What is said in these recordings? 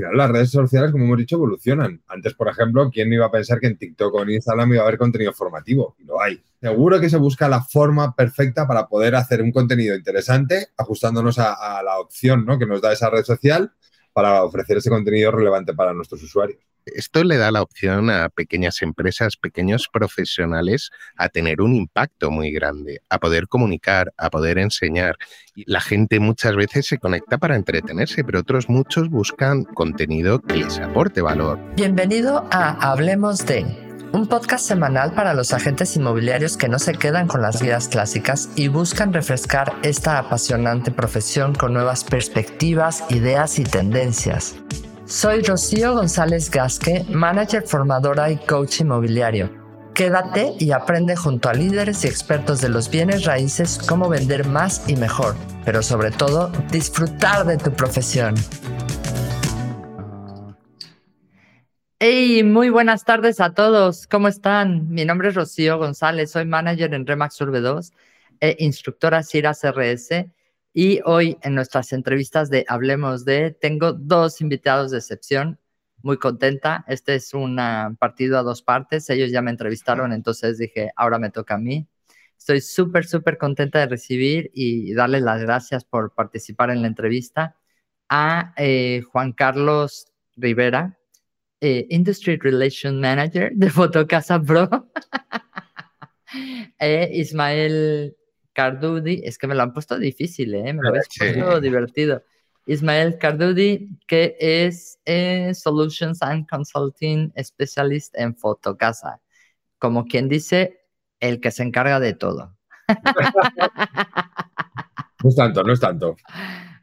final las redes sociales, como hemos dicho, evolucionan. Antes, por ejemplo, ¿quién iba a pensar que en TikTok o en Instagram iba a haber contenido formativo? Y lo hay. Seguro que se busca la forma perfecta para poder hacer un contenido interesante, ajustándonos a, a la opción ¿no? que nos da esa red social para ofrecer ese contenido relevante para nuestros usuarios. Esto le da la opción a pequeñas empresas, pequeños profesionales a tener un impacto muy grande, a poder comunicar, a poder enseñar. La gente muchas veces se conecta para entretenerse, pero otros muchos buscan contenido que les aporte valor. Bienvenido a Hablemos de un podcast semanal para los agentes inmobiliarios que no se quedan con las guías clásicas y buscan refrescar esta apasionante profesión con nuevas perspectivas, ideas y tendencias. Soy Rocío González Gasque, manager formadora y coach inmobiliario. Quédate y aprende junto a líderes y expertos de los bienes raíces cómo vender más y mejor, pero sobre todo disfrutar de tu profesión. Hey, muy buenas tardes a todos. ¿Cómo están? Mi nombre es Rocío González, soy manager en Remax Urbe 2 e instructora CIRA CRS. Y hoy en nuestras entrevistas de Hablemos de, tengo dos invitados de excepción. Muy contenta. Este es un partido a dos partes. Ellos ya me entrevistaron, entonces dije, ahora me toca a mí. Estoy súper, súper contenta de recibir y darles las gracias por participar en la entrevista a eh, Juan Carlos Rivera, eh, Industry Relation Manager de Fotocasa Pro. eh, Ismael Cardudi, es que me lo han puesto difícil, ¿eh? me lo habéis puesto divertido. Ismael Cardudi, que es eh, Solutions and Consulting Specialist en Fotocasa. Como quien dice, el que se encarga de todo. no es tanto, no es tanto.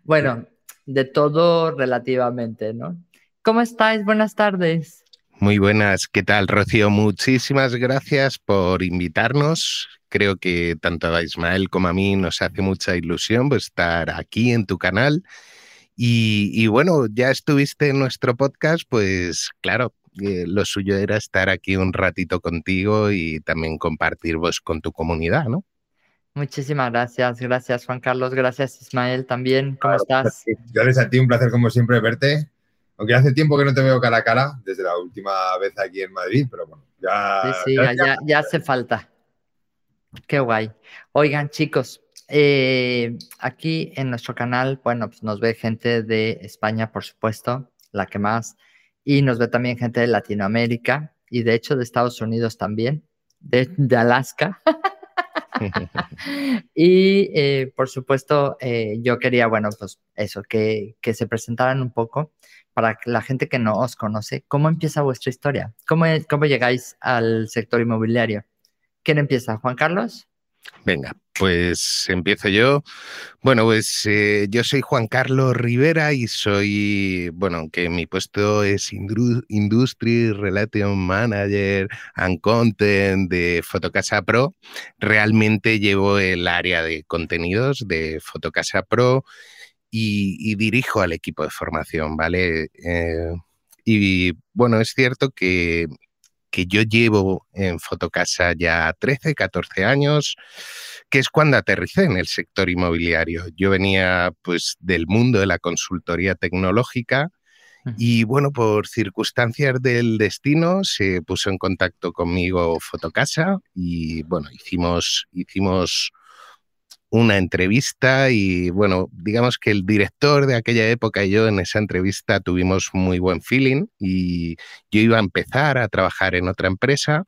Bueno, de todo relativamente, ¿no? ¿Cómo estáis? Buenas tardes. Muy buenas, ¿qué tal, Rocío? Muchísimas gracias por invitarnos. Creo que tanto a Ismael como a mí nos hace mucha ilusión pues, estar aquí en tu canal. Y, bueno, ya estuviste en nuestro podcast, pues claro, eh, lo suyo era estar aquí un ratito contigo y también compartir vos con tu comunidad, ¿no? Muchísimas gracias, gracias Juan Carlos, gracias Ismael también, ¿cómo estás? Gracias a ti, un placer como siempre verte aunque hace tiempo que no te veo cara a cara, desde la última vez aquí en Madrid, pero bueno, ya. Sí, sí, ya, hace falta. Qué guay. Oigan, chicos, eh, aquí en nuestro canal, bueno, pues nos ve gente de España, por supuesto, la que más, y nos ve también gente de Latinoamérica y de hecho de Estados Unidos también, de, Alaska. y eh, por supuesto, eh, yo quería, bueno, pues eso, que, que se presentaran un poco para la gente que no os conoce, ¿cómo empieza vuestra historia? ¿Cómo, llegáis al sector inmobiliario? ¿Quién empieza? ¿Juan Carlos? Venga, pues empiezo yo. Bueno, pues eh, yo soy Juan Carlos Rivera y soy, bueno, aunque mi puesto es Industry Relation Manager and Content de Fotocasa Pro, realmente llevo el área de contenidos de Fotocasa Pro y, dirijo al equipo de formación, ¿vale? Eh, y bueno, es cierto que, que, yo llevo en Fotocasa ya 13, 14 años, que es cuando aterricé en el sector inmobiliario. Yo venía pues del mundo de la consultoría tecnológica y bueno, por circunstancias del destino se puso en contacto conmigo Fotocasa y bueno, hicimos, hicimos una entrevista y bueno, digamos que el director de aquella época y yo en esa entrevista tuvimos muy buen feeling y yo iba a empezar a trabajar en otra empresa,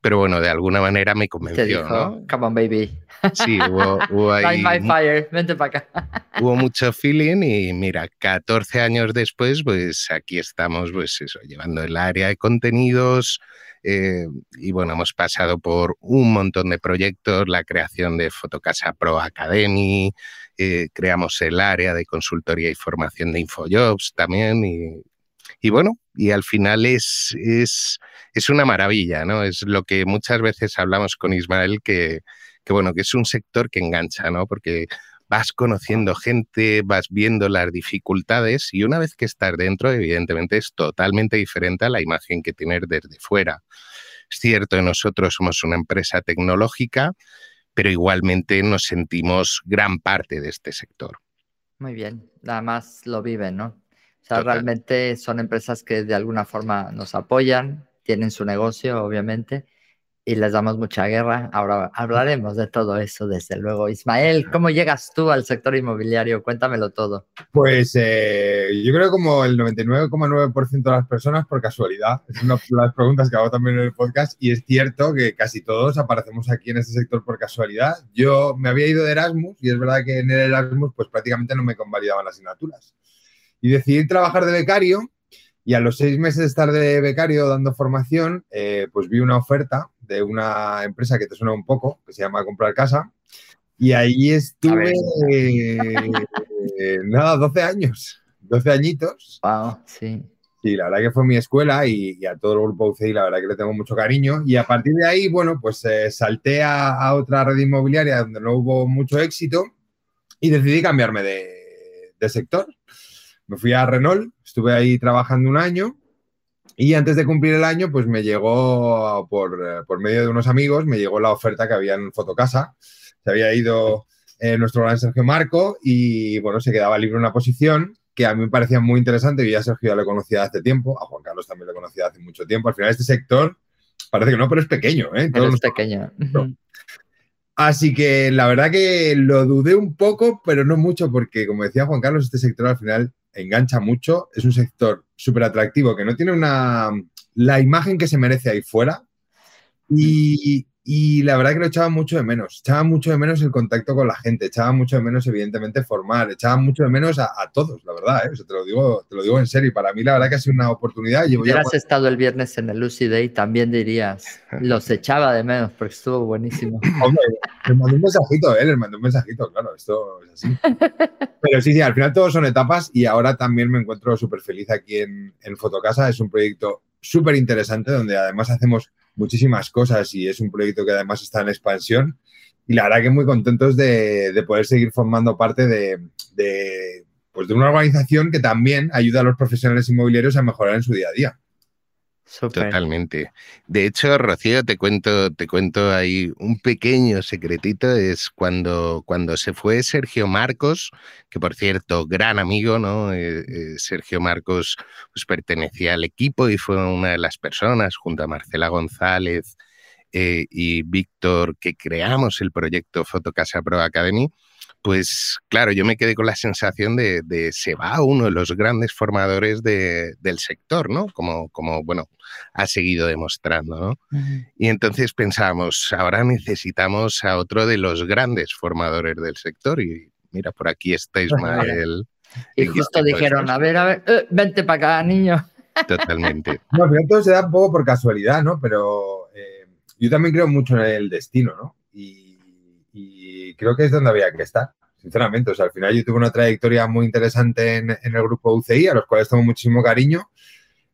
pero bueno, de alguna manera me convenció, ¿no? Come on, baby. Sí, hubo, ahí, my fire, vente para acá. Hubo mucho feeling y mira, 14 años después, pues aquí estamos, pues eso, llevando el área de contenidos, eh, y bueno, hemos pasado por un montón de proyectos, la creación de Fotocasa Pro Academy, eh, creamos el área de consultoría y formación de Infojobs también. Y, bueno, y al final es, es, es, una maravilla, ¿no? Es lo que muchas veces hablamos con Ismael, que, que bueno, que es un sector que engancha, ¿no? Porque vas conociendo gente, vas viendo las dificultades y una vez que estás dentro, evidentemente es totalmente diferente a la imagen que tienes desde fuera. Es cierto, nosotros somos una empresa tecnológica, pero igualmente nos sentimos gran parte de este sector. Muy bien, además lo viven, ¿no? O sea, Total. realmente son empresas que de alguna forma nos apoyan, tienen su negocio, obviamente, y les damos mucha guerra. Ahora hablaremos de todo eso, desde luego. Ismael, ¿cómo llegas tú al sector inmobiliario? Cuéntamelo todo. Pues eh, yo creo como el 99,9% de las personas por casualidad. Es una de las preguntas que hago también en el podcast y es cierto que casi todos aparecemos aquí en este sector por casualidad. Yo me había ido de Erasmus y es verdad que en el Erasmus pues prácticamente no me convalidaban las asignaturas. Y decidí trabajar de becario y a los seis meses de estar de becario dando formación, eh, pues vi una oferta de una empresa que te suena un poco, que se llama Comprar Casa. Y ahí estuve, eh, nada, 12 años, 12 añitos. Wow, sí. Sí, la verdad que fue mi escuela y, y, a todo el grupo UCI la verdad que le tengo mucho cariño. Y a partir de ahí, bueno, pues eh, salté a, a, otra red inmobiliaria donde no hubo mucho éxito y decidí cambiarme de, de sector. Me fui a Renault, estuve ahí trabajando un año y antes de cumplir el año, pues me llegó por, por medio de unos amigos, me llegó la oferta que había en Fotocasa. Se había ido eh, nuestro gran Sergio Marco y bueno, se quedaba libre una posición que a mí me parecía muy interesante. Yo ya a Sergio ya lo conocía hace tiempo, a Juan Carlos también lo conocía hace mucho tiempo. Al final este sector parece que no, pero es pequeño. ¿eh? Pero es pequeño. Así que la verdad que lo dudé un poco, pero no mucho, porque como decía Juan Carlos, este sector al final engancha mucho. Es un sector súper atractivo que no tiene una la imagen que se merece ahí fuera. Y, y, la verdad que lo echaba mucho de menos. Echaba mucho de menos el contacto con la gente, echaba mucho de menos, evidentemente, formar, echaba mucho de menos a, a todos, la verdad. ¿eh? O sea, te, lo digo, te lo digo en serio. Y para mí, la verdad que ha sido una oportunidad. Si hubieras ya... estado el viernes en el Lucy Day, también dirías, los echaba de menos, porque estuvo buenísimo. Hombre, les mandó un mensajito, ¿eh? les mandó un mensajito, claro, esto es así. Pero sí, sí, al final todos son etapas y ahora también me encuentro súper feliz aquí en, en Fotocasa. Es un proyecto súper interesante donde además hacemos muchísimas cosas y es un proyecto que además está en expansión. Y la verdad que muy contentos de, de poder seguir formando parte de, pues de una organización que también ayuda a los profesionales inmobiliarios a mejorar en su día a día. Totalmente. De hecho, Rocío, te cuento, te cuento ahí un pequeño secretito, es cuando, cuando se fue Sergio Marcos, que por cierto, gran amigo, ¿no? Eh, eh, Sergio Marcos pues, pertenecía al equipo y fue una de las personas, junto a Marcela González eh, y Víctor, que creamos el proyecto Fotocasa Pro Academy pues claro, yo me quedé con la sensación de, de se va uno de los grandes formadores de, del sector, ¿no? Como, como, bueno, ha seguido demostrando, ¿no? Uh -huh. Y entonces pensamos, ahora necesitamos a otro de los grandes formadores del sector y mira, por aquí está Ismael. y justo dijeron, a ver, a ver, eh, vente para acá, niño. Totalmente. No, pero todo se da un poco por casualidad, ¿no? Pero eh, yo también creo mucho en el destino, ¿no? Y y creo que es donde había que estar, sinceramente. O sea, al final yo tuve una trayectoria muy interesante en, en, el grupo UCI, a los cuales tengo muchísimo cariño.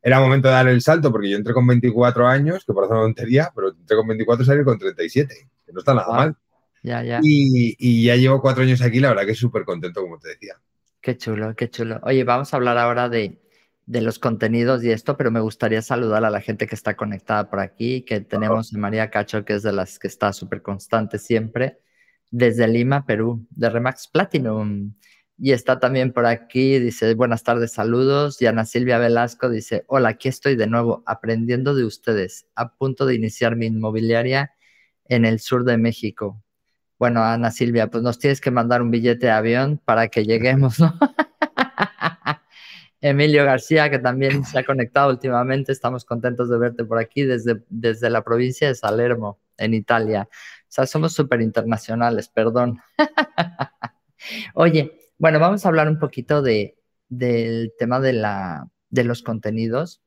Era momento de dar el salto, porque yo entré con 24 años, que parece una tontería, pero entré con 24 y salí con 37, que no está nada wow. mal. Ya, ya. Y, y, ya llevo cuatro años aquí, la verdad que súper contento, como te decía. Qué chulo, qué chulo. Oye, vamos a hablar ahora de, de los contenidos y esto, pero me gustaría saludar a la gente que está conectada por aquí, que tenemos a María Cacho, que es de las que está súper constante siempre desde Lima, Perú, de Remax Platinum. Y está también por aquí, dice, buenas tardes, saludos. Y Ana Silvia Velasco dice, hola, aquí estoy de nuevo aprendiendo de ustedes, a punto de iniciar mi inmobiliaria en el sur de México. Bueno, Ana Silvia, pues nos tienes que mandar un billete de avión para que lleguemos, ¿no? Emilio García, que también se ha conectado últimamente, estamos contentos de verte por aquí desde, desde la provincia de Salermo, en Italia. O sea, somos súper internacionales, perdón. Oye, bueno, vamos a hablar un poquito de, del tema de, la, de los contenidos.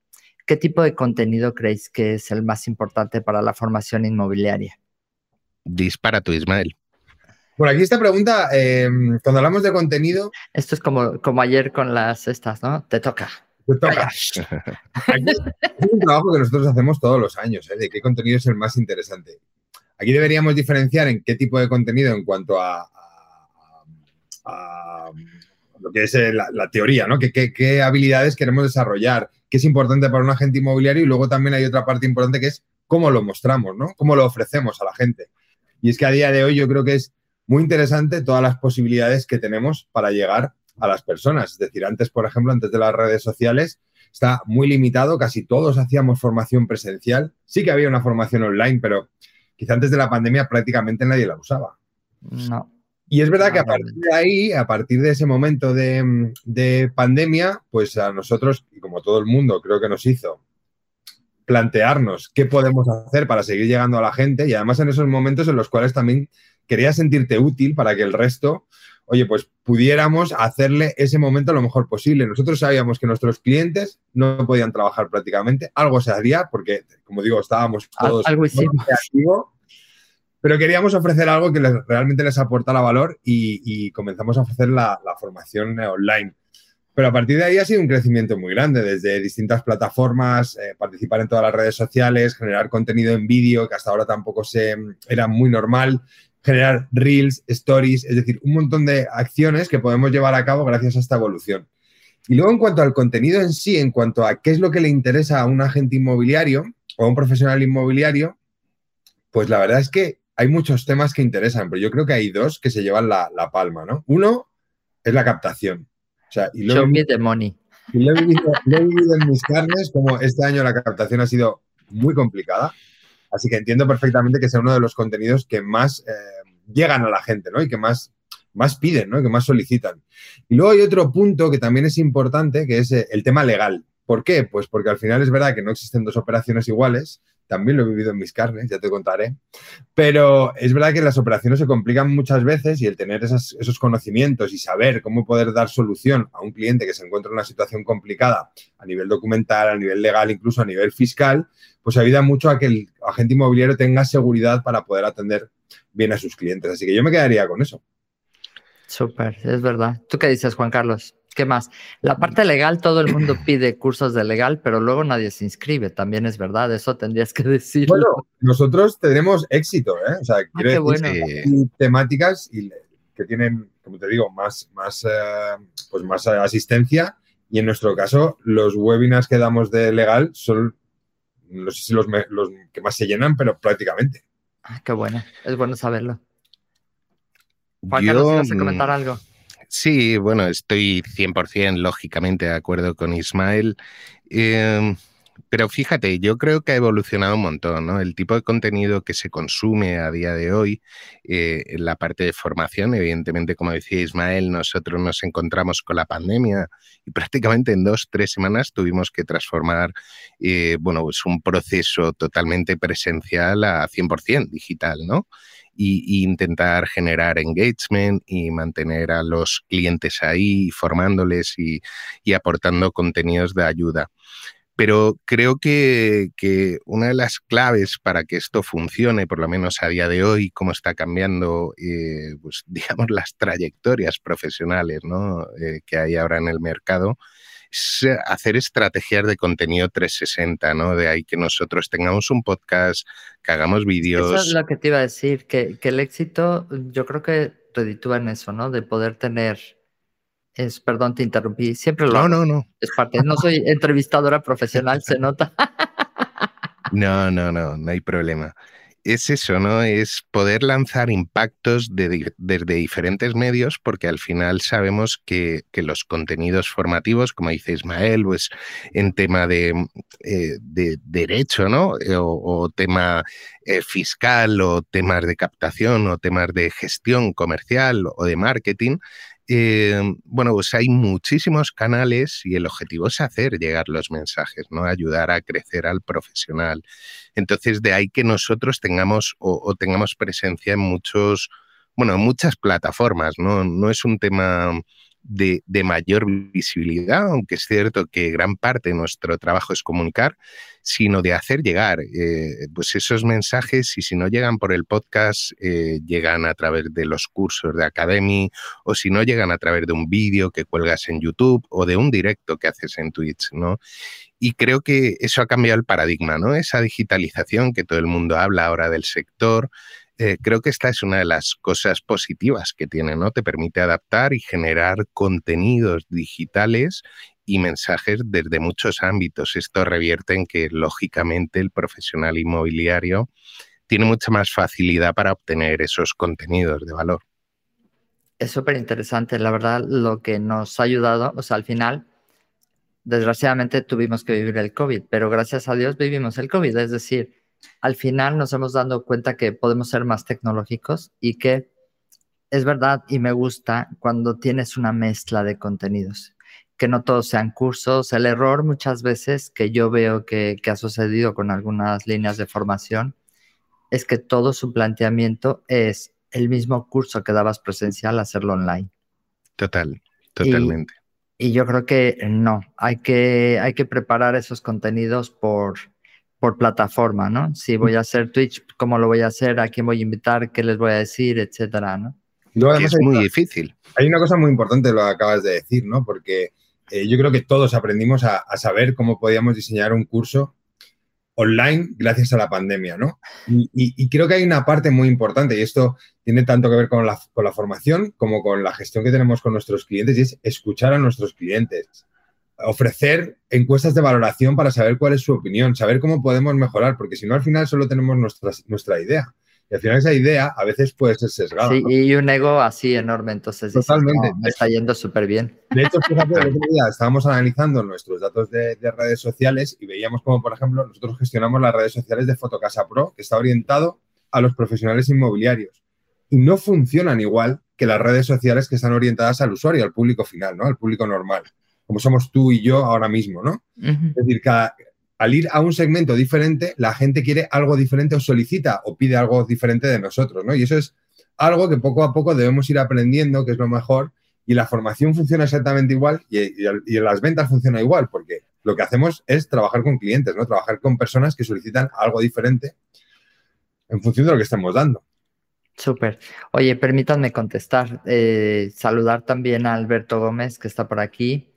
¿Qué tipo de contenido creéis que es el más importante para la formación inmobiliaria? Dispara tú, Ismael. Bueno, aquí esta pregunta, eh, cuando hablamos de contenido... Esto es como, como ayer con las estas, ¿no? Te toca. Te toca. Aquí, es un trabajo que nosotros hacemos todos los años, ¿eh? de qué contenido es el más interesante. Aquí deberíamos diferenciar en qué tipo de contenido en cuanto a, lo que es eh, la, teoría, ¿no? ¿Qué, qué, qué habilidades queremos desarrollar, qué es importante para un agente inmobiliario y luego también hay otra parte importante que es cómo lo mostramos, ¿no? Cómo lo ofrecemos a la gente. Y es que a día de hoy yo creo que es muy interesante todas las posibilidades que tenemos para llegar a las personas. Es decir, antes, por ejemplo, antes de las redes sociales, está muy limitado, casi todos hacíamos formación presencial. Sí que había una formación online, pero quizá antes de la pandemia prácticamente nadie la usaba. No. Y es verdad que a partir de ahí, a partir de ese momento de, de, pandemia, pues a nosotros, y como todo el mundo creo que nos hizo, plantearnos qué podemos hacer para seguir llegando a la gente y además en esos momentos en los cuales también querías sentirte útil para que el resto oye, pues pudiéramos hacerle ese momento lo mejor posible. Nosotros sabíamos que nuestros clientes no podían trabajar prácticamente, algo se haría porque, como digo, estábamos todos algo pero queríamos ofrecer algo que realmente les aportara valor y, comenzamos a ofrecer la, formación online. Pero a partir de ahí ha sido un crecimiento muy grande, desde distintas plataformas, eh, participar en todas las redes sociales, generar contenido en vídeo, que hasta ahora tampoco se, era muy normal, generar reels, stories, es decir, un montón de acciones que podemos llevar a cabo gracias a esta evolución. Y luego en cuanto al contenido en sí, en cuanto a qué es lo que le interesa a un agente inmobiliario o a un profesional inmobiliario, pues la verdad es que hay muchos temas que interesan, pero yo creo que hay dos que se llevan la, palma, ¿no? Uno es la captación. O sea, y Show me the money. Y lo he, vivido, en mis carnes, como este año la captación ha sido muy complicada. Así que entiendo perfectamente que sea uno de los contenidos que más eh, llegan a la gente, ¿no? Y que más, más piden, ¿no? Que más solicitan. Y luego hay otro punto que también es importante, que es eh, el tema legal. ¿Por qué? Pues porque al final es verdad que no existen dos operaciones iguales, también lo he vivido en mis carnes, ya te contaré. Pero es verdad que las operaciones se complican muchas veces y el tener esos conocimientos y saber cómo poder dar solución a un cliente que se encuentra en una situación complicada a nivel documental, a nivel legal, incluso a nivel fiscal, pues ayuda mucho a que el agente inmobiliario tenga seguridad para poder atender bien a sus clientes. Así que yo me quedaría con eso. Súper, es verdad. ¿Tú qué dices, Juan Carlos? ¿Qué más? La parte legal, todo el mundo pide cursos de legal, pero luego nadie se inscribe. También es verdad, eso tendrías que decir. Bueno, nosotros tenemos éxito, ¿eh? O sea, ah, quiero decir temáticas que tienen, como te digo, más, más, eh, pues más asistencia. Y en nuestro caso, los webinars que damos de legal son, no sé si los, los que más se llenan, pero prácticamente. Ah, qué bueno, es bueno saberlo. Juan Carlos, a comentar algo? Sí, bueno, estoy 100% lógicamente de acuerdo con Ismael. Em, pero fíjate, yo creo que ha evolucionado un montón, ¿no? El tipo de contenido que se consume a día de hoy, eh, en la parte de formación, evidentemente, como decía Ismael, nosotros nos encontramos con la pandemia y prácticamente en dos, tres semanas tuvimos que transformar, eh, bueno, pues un proceso totalmente presencial a 100% digital, ¿no? Y, intentar generar engagement y mantener a los clientes ahí, formándoles y, aportando contenidos de ayuda. Pero creo que, una de las claves para que esto funcione, por lo menos a día de hoy, cómo está cambiando, eh, pues, digamos, las trayectorias profesionales eh, que hay ahora en el mercado, es hacer estrategias de contenido 360, ¿no? De ahí que nosotros tengamos un podcast, que hagamos vídeos. Eso es lo que te iba a decir, que, el éxito, yo creo que reditúa en eso, ¿no? De poder tener. Es, perdón, te interrumpí. Siempre lo. No, no, no. Es parte. No soy entrevistadora profesional, se nota. No, no, no, no hay problema es eso, ¿no? Es poder lanzar impactos desde diferentes medios, porque al final sabemos que, los contenidos formativos, como dice Ismael, pues en tema de, eh, derecho, ¿no? Eh, o, tema eh, fiscal, o temas de captación, o temas de gestión comercial o de marketing, bueno, pues hay muchísimos canales y el objetivo es hacer llegar los mensajes, ¿no? Ayudar a crecer al profesional. Entonces, de ahí que nosotros tengamos o, tengamos presencia en muchos, bueno, en muchas plataformas, ¿no? No es un tema de, mayor visibilidad, aunque es cierto que gran parte de nuestro trabajo es comunicar, sino de hacer llegar eh, pues esos mensajes y si no llegan por el podcast, eh, llegan a través de los cursos de Academy o si no llegan a través de un vídeo que cuelgas en YouTube o de un directo que haces en Twitch, ¿no? Y creo que eso ha cambiado el paradigma, ¿no? Esa digitalización que todo el mundo habla ahora del sector, eh, creo que esta es una de las cosas positivas que tiene, ¿no? Te permite adaptar y generar contenidos digitales y mensajes desde muchos ámbitos. Esto revierte en que, lógicamente, el profesional inmobiliario tiene mucha más facilidad para obtener esos contenidos de valor. Es súper interesante, la verdad, lo que nos ha ayudado, o sea, al final, desgraciadamente tuvimos que vivir el COVID, pero gracias a Dios vivimos el COVID, es decir, al final nos hemos dado cuenta que podemos ser más tecnológicos y que es verdad y me gusta cuando tienes una mezcla de contenidos, que no todos sean cursos. El error muchas veces que yo veo que, ha sucedido con algunas líneas de formación es que todo su planteamiento es el mismo curso que dabas presencial, hacerlo online. Total, totalmente. Y, yo creo que no, hay que, hay que preparar esos contenidos por, por plataforma, ¿no? Si voy a hacer Twitch, ¿cómo lo voy a hacer? ¿A quién voy a invitar? ¿Qué les voy a decir? Etcétera, ¿no? es muy difícil. Hay una cosa muy importante, lo acabas de decir, ¿no? Porque eh, yo creo que todos aprendimos a, saber cómo podíamos diseñar un curso online gracias a la pandemia, ¿no? Y, creo que hay una parte muy importante, y esto tiene tanto que ver con la, con la, formación como con la gestión que tenemos con nuestros clientes, y es escuchar a nuestros clientes, ofrecer encuestas de valoración para saber cuál es su opinión, saber cómo podemos mejorar, porque si no, al final solo tenemos nuestra, nuestra idea. Y al final esa idea a veces puede ser sesgada. Sí, y un ego así enorme, entonces Totalmente. me está yendo súper bien. De hecho, fíjate, el otro día estábamos analizando nuestros datos de, redes sociales y veíamos como, por ejemplo, nosotros gestionamos las redes sociales de Fotocasa Pro, que está orientado a los profesionales inmobiliarios. Y no funcionan igual que las redes sociales que están orientadas al usuario, al público final, ¿no? Al público normal, como somos tú y yo ahora mismo, ¿no? Es decir, cada, al ir a un segmento diferente, la gente quiere algo diferente o solicita o pide algo diferente de nosotros, ¿no? Y eso es algo que poco a poco debemos ir aprendiendo, que es lo mejor, y la formación funciona exactamente igual y, y, las ventas funciona igual, porque lo que hacemos es trabajar con clientes, ¿no? Trabajar con personas que solicitan algo diferente en función de lo que estamos dando. Súper. Oye, permítanme contestar, eh, saludar también a Alberto Gómez, que está por aquí.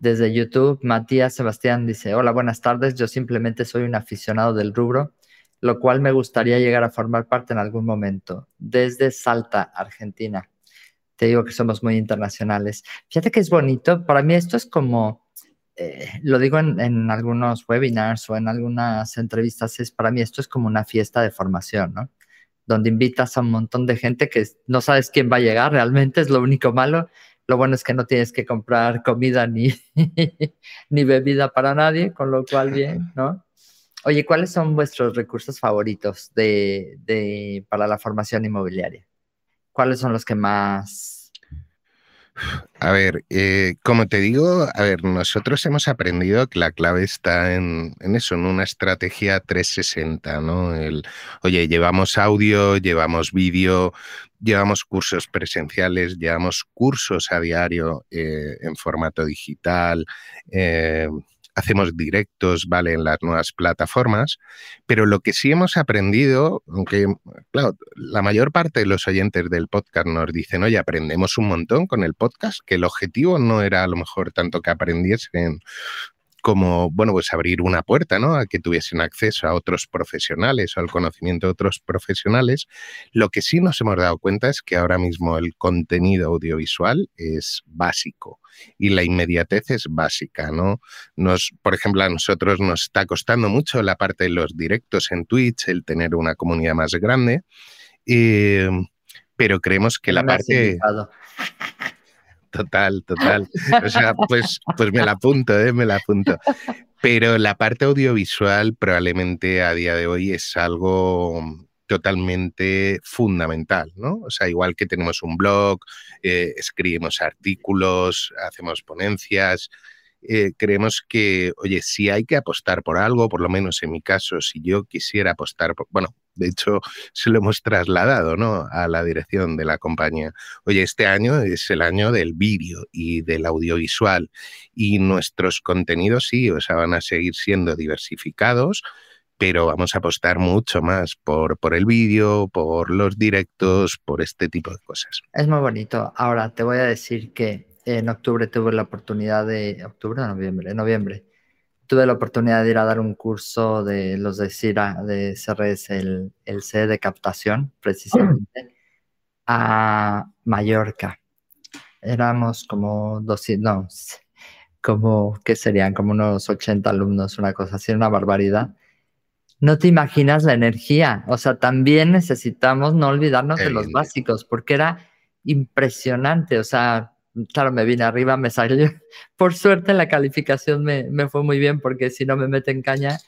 Desde YouTube, Matías Sebastián dice, hola, buenas tardes, yo simplemente soy un aficionado del rubro, lo cual me gustaría llegar a formar parte en algún momento. Desde Salta, Argentina. Te digo que somos muy internacionales. Fíjate que es bonito, para mí esto es como, eh, lo digo en, en, algunos webinars o en algunas entrevistas, es para mí esto es como una fiesta de formación, ¿no? Donde invitas a un montón de gente que no sabes quién va a llegar, realmente es lo único malo, lo bueno es que no tienes que comprar comida ni, ni bebida para nadie, con lo cual bien, ¿no? Oye, ¿cuáles son vuestros recursos favoritos de, para la formación inmobiliaria? ¿Cuáles son los que más a ver, eh, como te digo, a ver, nosotros hemos aprendido que la clave está en, eso, en una estrategia 360, ¿no? Oye, llevamos audio, llevamos vídeo, llevamos cursos presenciales, llevamos cursos a diario eh, en formato digital. Eh, hacemos directos, ¿vale? En las nuevas plataformas, pero lo que sí hemos aprendido, aunque, claro, la mayor parte de los oyentes del podcast nos dicen, oye, aprendemos un montón con el podcast, que el objetivo no era a lo mejor tanto que aprendiesen como, bueno, pues abrir una puerta, ¿no? A que tuviesen acceso a otros profesionales o al conocimiento de otros profesionales. Lo que sí nos hemos dado cuenta es que ahora mismo el contenido audiovisual es básico y la inmediatez es básica, ¿no? Nos, por ejemplo, a nosotros nos está costando mucho la parte de los directos en Twitch, el tener una comunidad más grande, eh, pero creemos que la parte... Total, total. O sea, pues, pues me la apunto, ¿eh? me la apunto. Pero la parte audiovisual probablemente a día de hoy es algo totalmente fundamental, ¿no? O sea, igual que tenemos un blog, eh, escribimos artículos, hacemos ponencias, eh, creemos que, oye, si hay que apostar por algo, por lo menos en mi caso, si yo quisiera apostar por, bueno, de hecho, se lo hemos trasladado ¿no? a la dirección de la compañía. Oye, este año es el año del vídeo y del audiovisual y nuestros contenidos sí, o sea, van a seguir siendo diversificados, pero vamos a apostar mucho más por, por el vídeo, por los directos, por este tipo de cosas. Es muy bonito. Ahora te voy a decir que en octubre tuve la oportunidad de, octubre o noviembre, noviembre, tuve la oportunidad de ir a dar un curso de los de CIRA, de CRS, el, el C de captación, precisamente, a Mallorca. Éramos como 200, no, como, ¿qué serían? Como unos 80 alumnos, una cosa así, una barbaridad. No te imaginas la energía. O sea, también necesitamos no olvidarnos de los básicos, porque era impresionante. O sea, claro, me vine arriba, me salió. Por suerte la calificación me, me fue muy bien porque si no me mete en caña,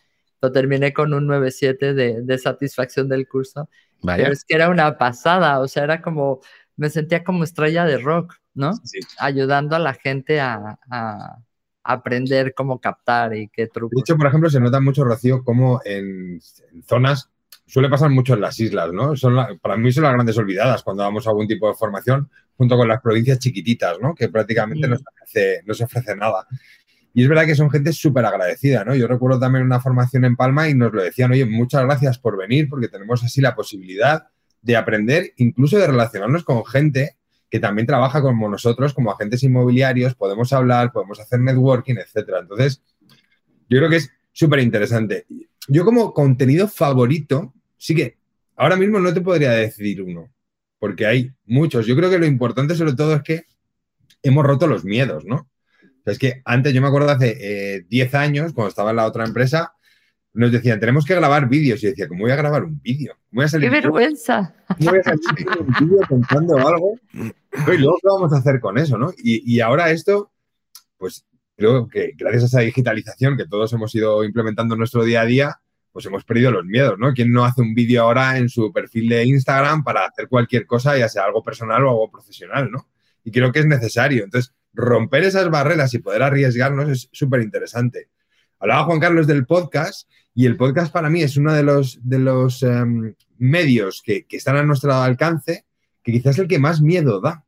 lo terminé con un 9.7 de, de satisfacción del curso. Vaya. Pero es que era una pasada, o sea, era como, me sentía como estrella de rock, ¿no? Sí. Ayudando a la gente a, a aprender cómo captar y qué De trucos. hecho, por ejemplo, se nota mucho, Rocío, como en, en zonas, suele pasar mucho en las islas, ¿no? Son la- para mí son las grandes olvidadas cuando damos algún tipo de formación, junto con las provincias chiquititas, ¿no? Que prácticamente no, se ofrece, no se ofrece nada. Y es verdad que son gente súper agradecida, ¿no? Yo recuerdo también una formación en Palma y nos lo decían, oye, muchas gracias por venir, porque tenemos así la posibilidad de aprender, incluso de relacionarnos con gente que también trabaja como nosotros, como agentes inmobiliarios, podemos hablar, podemos hacer networking, etcétera. Entonces, yo creo que es súper interesante. Yo como contenido favorito, sí que ahora mismo no te podría decir uno, porque hay muchos. Yo creo que lo importante sobre todo es que hemos roto los miedos, ¿no? O sea, es que antes, yo me acuerdo hace eh, 10 años, cuando estaba en la otra empresa, nos decían, tenemos que grabar vídeos. Y yo decía, ¿cómo voy a grabar un vídeo? ¿Cómo voy a ¡Qué salir, vergüenza! ¿cómo voy a salir un vídeo contando algo? Y luego, ¿qué vamos a hacer con eso, no? Y, y ahora esto, pues creo que gracias a esa digitalización que todos hemos ido implementando en nuestro día a día, pues hemos perdido los miedos, ¿no? ¿Quién no hace un vídeo ahora en su perfil de Instagram para hacer cualquier cosa, ya sea algo personal o algo profesional, ¿no? Y creo que es necesario. Entonces, romper esas barreras y poder arriesgarnos es súper interesante. Hablaba Juan Carlos del podcast y el podcast para mí es uno de los, de los em, medios que, que están a nuestro alcance que quizás es el que más miedo da.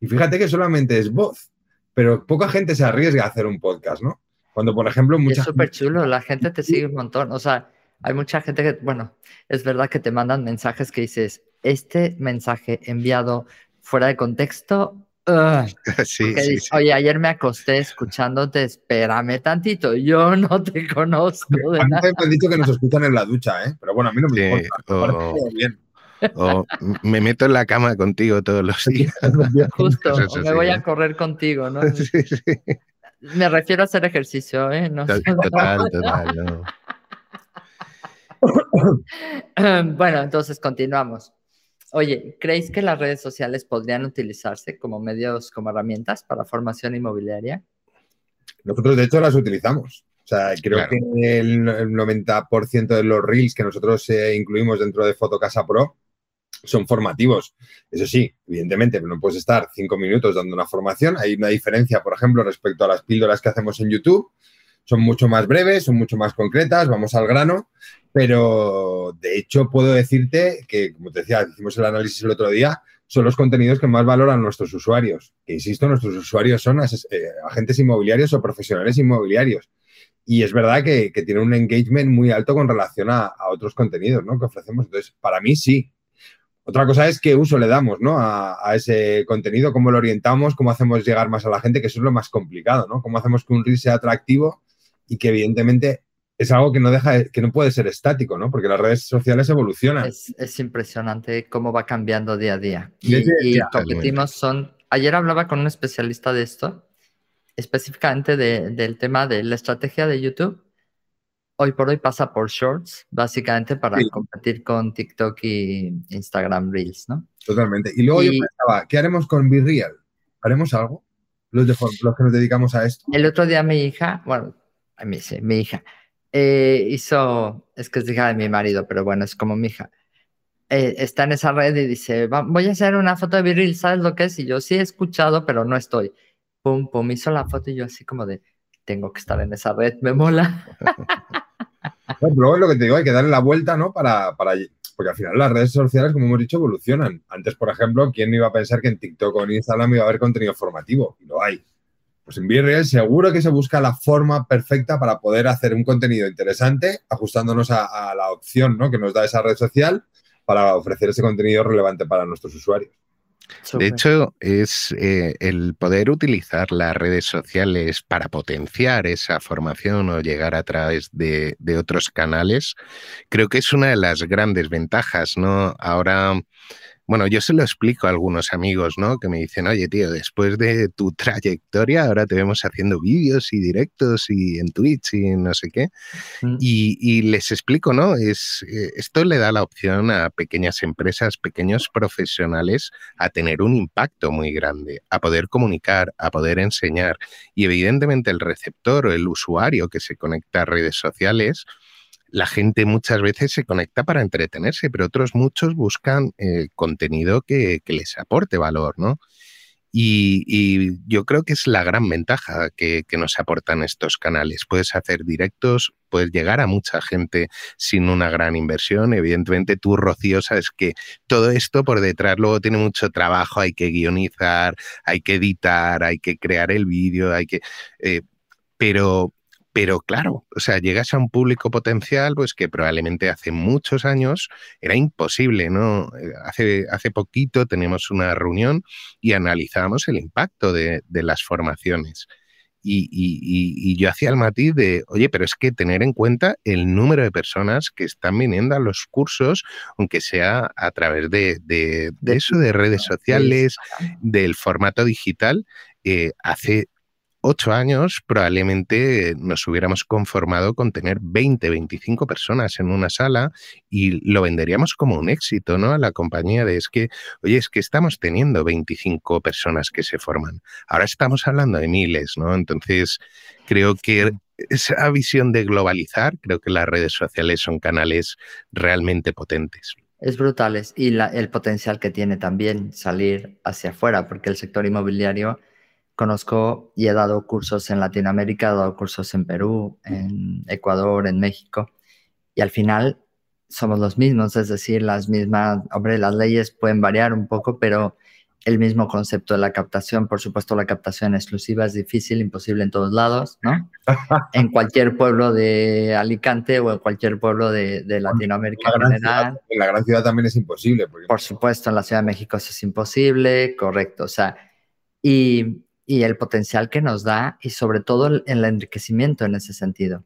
Y fíjate que solamente es voz, pero poca gente se arriesga a hacer un podcast, ¿no? Cuando, por ejemplo, Y mucha es súper chulo, la gente te sigue un montón. O sea, hay mucha gente que, bueno, es verdad que te mandan mensajes que dices, este mensaje enviado fuera de contexto, ugh", Sí, sí, dices, sí. oye, ayer me acosté escuchándote, espérame tantito, yo no te conozco de A mí nada. me han dicho que nos escuchan en la ducha, ¿eh? Pero bueno, a mí no me Sí, importa. me o- parece todo bien. O me meto en la cama contigo todos los días. Justo, o me voy ¿eh? a correr contigo, ¿no? Sí, sí. Me refiero a hacer ejercicio, ¿eh? No. Total, total. no. Bueno, entonces continuamos. Oye, ¿creéis que las redes sociales podrían utilizarse como medios, como herramientas para formación inmobiliaria? Nosotros, de hecho, las utilizamos. O sea, creo Claro. que el, el 90% de los reels que nosotros eh, incluimos dentro de Fotocasa Pro son formativos. Eso sí, evidentemente, no puedes estar cinco minutos dando una formación. Hay una diferencia, por ejemplo, respecto a las píldoras que hacemos en YouTube. Son mucho más breves, son mucho más concretas, vamos al grano, pero de hecho puedo decirte que, como te decía, hicimos el análisis el otro día, son los contenidos que más valoran nuestros usuarios. Que insisto, nuestros usuarios son eh, agentes inmobiliarios o profesionales inmobiliarios. Y es verdad que, que tiene un engagement muy alto con relación a, a otros contenidos ¿no? que ofrecemos. Entonces, para mí sí. Otra cosa es qué uso le damos ¿no? a, a ese contenido, cómo lo orientamos, cómo hacemos llegar más a la gente, que eso es lo más complicado, ¿no? Cómo hacemos que un reel sea atractivo y que evidentemente es algo que no deja, de- que no puede ser estático, ¿no? Porque las redes sociales evolucionan. Es, es impresionante cómo va cambiando día a día. Y, hecho, y ya, competimos son... Ayer hablaba con un especialista de esto, específicamente de- del tema de la estrategia de YouTube. Hoy por hoy pasa por Shorts, básicamente para Sí. competir con TikTok y Instagram Reels, ¿no? Totalmente. Y luego yo Y- pensaba, ¿qué haremos con Be Real? ¿Haremos algo? Los, de, los que nos dedicamos a esto. El otro día mi hija, bueno, a mí sí, mi hija, eh, hizo, es que es hija de mi marido, pero bueno, es como mi hija. Eh, está en esa red y dice, "Va- voy a hacer una foto de viril, ¿sabes lo que es? Y yo sí he escuchado, pero no estoy. Pum, pum, hizo la foto y yo así como de, tengo que estar en esa red, me mola. No, pero lo que te digo, hay que darle la vuelta, ¿no? Para, para, porque al final las redes sociales, como hemos dicho, evolucionan. Antes, por ejemplo, ¿quién iba a pensar que en TikTok o en Instagram iba a haber contenido formativo? Y lo hay. Pues en BeReal seguro que se busca la forma perfecta para poder hacer un contenido interesante, ajustándonos a, a la opción ¿no? que nos da esa red social para ofrecer ese contenido relevante para nuestros usuarios. De hecho, es eh, el poder utilizar las redes sociales para potenciar esa formación o llegar a través de, de otros canales, creo que es una de las grandes ventajas, ¿no? Ahora bueno, yo se lo explico a algunos amigos, ¿no? Que me dicen, oye, tío, después de tu trayectoria, ahora te vemos haciendo vídeos y directos y en Twitch y no sé qué. Mm. Y, les explico, ¿no? Es, eh, esto le da la opción a pequeñas empresas, pequeños profesionales, a tener un impacto muy grande, a poder comunicar, a poder enseñar. Y evidentemente el receptor o el usuario que se conecta a redes sociales, la gente muchas veces se conecta para entretenerse, pero otros muchos buscan eh, contenido que, les aporte valor, ¿no? Y, yo creo que es la gran ventaja que, nos aportan estos canales. Puedes hacer directos, puedes llegar a mucha gente sin una gran inversión. Evidentemente tú, Rocío, sabes que todo esto por detrás luego tiene mucho trabajo, hay que guionizar, hay que editar, hay que crear el vídeo, hay que... Eh, pero, pero claro, o sea, llegas a un público potencial, pues que probablemente hace muchos años era imposible, ¿no? Eh, hace, hace poquito teníamos una reunión y analizábamos el impacto de, las formaciones. Y, yo hacía el matiz de, oye, pero es que tener en cuenta el número de personas que están viniendo a los cursos, aunque sea a través de, de, eso, de redes sociales, del formato digital, eh, hace ocho años probablemente nos hubiéramos conformado con tener 20, 25 personas en una sala y lo venderíamos como un éxito, ¿no? A la compañía de es que, oye, es que estamos teniendo 25 personas que se forman. Ahora estamos hablando de miles, ¿no? Entonces, creo que esa visión de globalizar, creo que las redes sociales son canales realmente potentes. Es brutales y el potencial que tiene también salir hacia afuera, porque el sector inmobiliario conozco y he dado cursos en Latinoamérica, he dado cursos en Perú, en Ecuador, en México, y al final somos los mismos, es decir, las mismas, hombre, las leyes pueden variar un poco, pero el mismo concepto de la captación, por supuesto, la captación exclusiva es difícil, imposible en todos lados, ¿no? En cualquier pueblo de Alicante o en cualquier pueblo de, Latinoamérica en general. en la gran ciudad también es imposible. Por supuesto, en la Ciudad de México eso es imposible, correcto. O sea, y y el potencial que nos da y sobre todo el, enriquecimiento en ese sentido.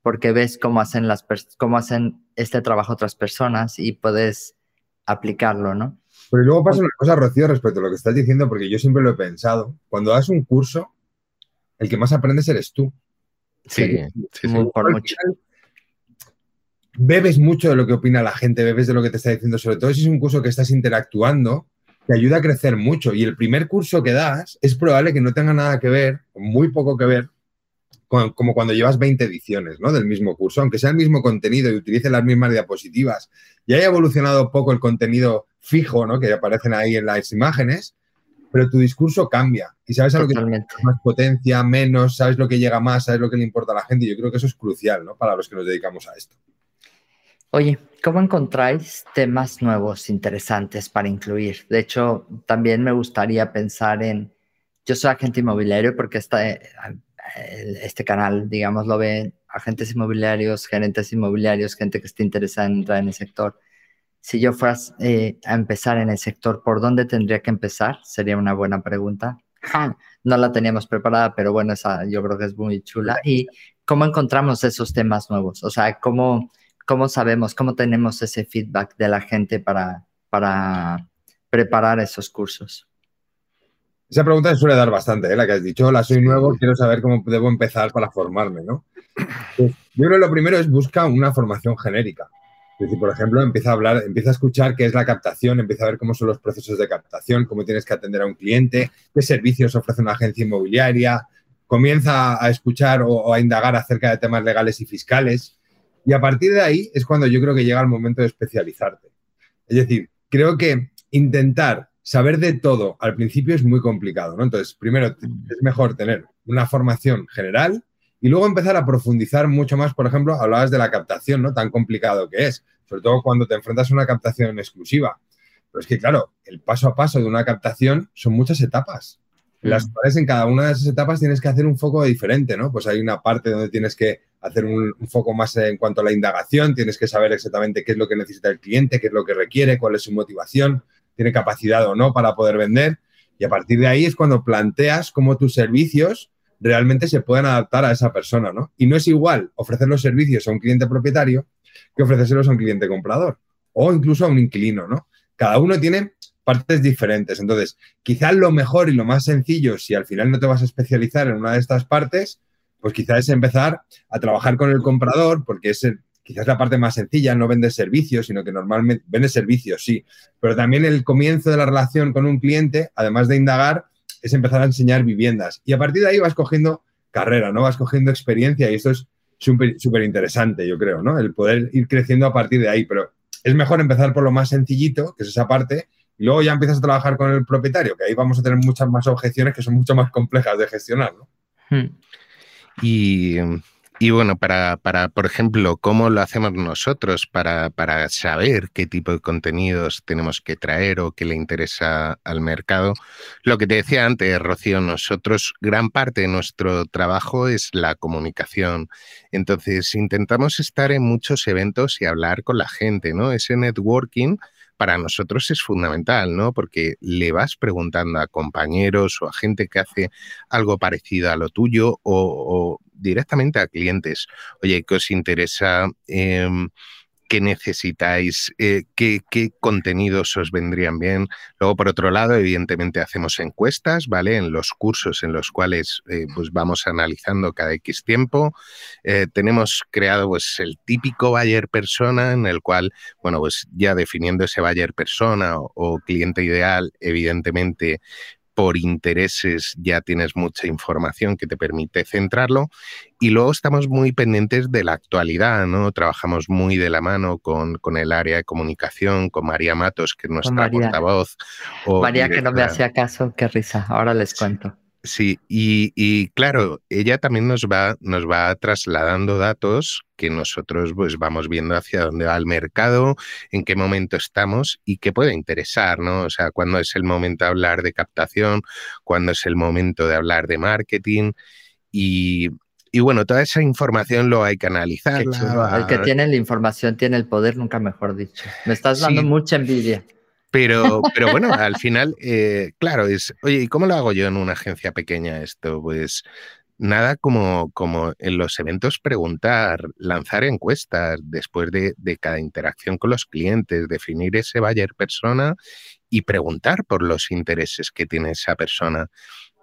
Porque ves cómo hacen, las cómo hacen este trabajo otras personas y puedes aplicarlo, ¿no? Pero luego pasa una cosa, Rocío, respecto a lo que estás diciendo, porque yo siempre lo he pensado. Cuando das un curso, el que más aprendes eres tú. Sí, sí, Por mucho. Bebes mucho de lo que opina la gente, bebes de lo que te está diciendo, sobre todo si es un curso que estás interactuando te ayuda a crecer mucho. Y el primer curso que das es probable que no tenga nada que ver, muy poco que ver, con, como cuando llevas 20 ediciones ¿no? del mismo curso, aunque sea el mismo contenido y utilice las mismas diapositivas y haya evolucionado poco el contenido fijo ¿no? que aparecen ahí en las imágenes, pero tu discurso cambia y sabes a lo que más potencia, menos, sabes lo que llega más, sabes lo que le importa a la gente. Y yo creo que eso es crucial ¿no? para los que nos dedicamos a esto. Oye, ¿cómo encontráis temas nuevos, interesantes para incluir? De hecho, también me gustaría pensar en, yo soy agente inmobiliario porque este, este canal, digamos, lo ven agentes inmobiliarios, gerentes inmobiliarios, gente que esté interesada en entrar en el sector. Si yo fueras eh, a empezar en el sector, ¿por dónde tendría que empezar? Sería una buena pregunta. No la teníamos preparada, pero bueno, esa yo creo que es muy chula. ¿Y cómo encontramos esos temas nuevos? O sea, ¿cómo ¿Cómo sabemos, cómo tenemos ese feedback de la gente para, para preparar esos cursos? Esa pregunta se suele dar bastante, ¿eh? la que has dicho, hola, soy nuevo, quiero saber cómo debo empezar para formarme, ¿no? Pues, yo creo que lo primero es buscar una formación genérica. Es decir, por ejemplo, empieza a hablar, empieza a escuchar qué es la captación, empieza a ver cómo son los procesos de captación, cómo tienes que atender a un cliente, qué servicios ofrece una agencia inmobiliaria, comienza a escuchar o a indagar acerca de temas legales y fiscales, y a partir de ahí es cuando yo creo que llega el momento de especializarte. Es decir, creo que intentar saber de todo al principio es muy complicado, ¿no? Entonces, primero es mejor tener una formación general y luego empezar a profundizar mucho más. Por ejemplo, hablabas de la captación, ¿no? Tan complicado que es, sobre todo cuando te enfrentas a una captación exclusiva. Pero es que, claro, el paso a paso de una captación son muchas etapas las cuales en cada una de esas etapas tienes que hacer un foco diferente, ¿no? Pues hay una parte donde tienes que hacer un, foco más en cuanto a la indagación, tienes que saber exactamente qué es lo que necesita el cliente, qué es lo que requiere, cuál es su motivación, tiene capacidad o no para poder vender. Y a partir de ahí es cuando planteas cómo tus servicios realmente se pueden adaptar a esa persona, ¿no? Y no es igual ofrecer los servicios a un cliente propietario que ofrecérselos a un cliente comprador o incluso a un inquilino, ¿no? cada uno tiene partes diferentes. Entonces, quizás lo mejor y lo más sencillo, si al final no te vas a especializar en una de estas partes, pues quizás es empezar a trabajar con el comprador, porque es quizás la parte más sencilla, no vende servicios, sino que normalmente vende servicios, sí, pero también el comienzo de la relación con un cliente, además de indagar, es empezar a enseñar viviendas. Y a partir de ahí vas cogiendo carrera, ¿no? Vas cogiendo experiencia y esto es súper interesante, yo creo, ¿no? El poder ir creciendo a partir de ahí, pero es mejor empezar por lo más sencillito, que es esa parte, y luego ya empiezas a trabajar con el propietario, que ahí vamos a tener muchas más objeciones que son mucho más complejas de gestionar, ¿no? Hmm. Y y bueno, para, para, por ejemplo, cómo lo hacemos nosotros para, para, saber qué tipo de contenidos tenemos que traer o qué le interesa al mercado, lo que te decía antes, Rocío, nosotros, gran parte de nuestro trabajo es la comunicación. Entonces, intentamos estar en muchos eventos y hablar con la gente, ¿no? Ese networking para nosotros es fundamental, ¿no? Porque le vas preguntando a compañeros o a gente que hace algo parecido a lo tuyo o, directamente a clientes. Oye, ¿qué os interesa? Em, qué necesitáis, eh, qué, contenidos os vendrían bien. Luego, por otro lado, evidentemente hacemos encuestas, ¿vale? En los cursos en los cuales eh, pues vamos analizando cada X tiempo. Eh, tenemos creado pues el típico buyer persona en el cual, bueno, pues ya definiendo ese buyer persona o cliente ideal, evidentemente por intereses ya tienes mucha información que te permite centrarlo y luego estamos muy pendientes de la actualidad, ¿no? Trabajamos muy de la mano con, con el área de comunicación, con María Matos, que es nuestra portavoz. María que no me hacía caso, qué risa, ahora les cuento. Sí, y, claro, ella también nos va, nos va trasladando datos que nosotros pues vamos viendo hacia dónde va el mercado, en qué momento estamos y qué puede interesar, ¿no? O sea, cuándo es el momento de hablar de captación, cuándo es el momento de hablar de marketing y, bueno, toda esa información lo hay que analizar. El que tiene la información tiene el poder, nunca mejor dicho. Me estás dando mucha envidia. Pero, pero bueno, al final, eh, claro, es, oye, ¿y cómo lo hago yo en una agencia pequeña esto? Pues nada como, como en los eventos preguntar, lanzar encuestas después de, de, cada interacción con los clientes, definir ese buyer persona y preguntar por los intereses que tiene esa persona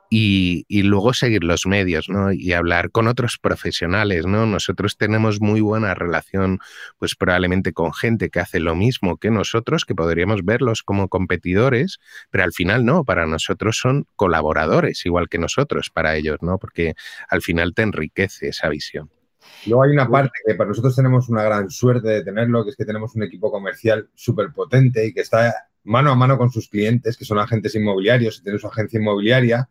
y, luego seguir los medios, ¿no? Y hablar con otros profesionales, ¿no? Nosotros tenemos muy buena relación, pues probablemente con gente que hace lo mismo que nosotros, que podríamos verlos como competidores, pero al final no, para nosotros son colaboradores, igual que nosotros para ellos, ¿no? Porque al final te enriquece esa visión. Luego hay una parte que para nosotros tenemos una gran suerte de tenerlo, que es que tenemos un equipo comercial súper potente y que está mano a mano con sus clientes, que son agentes inmobiliarios y tienen su agencia inmobiliaria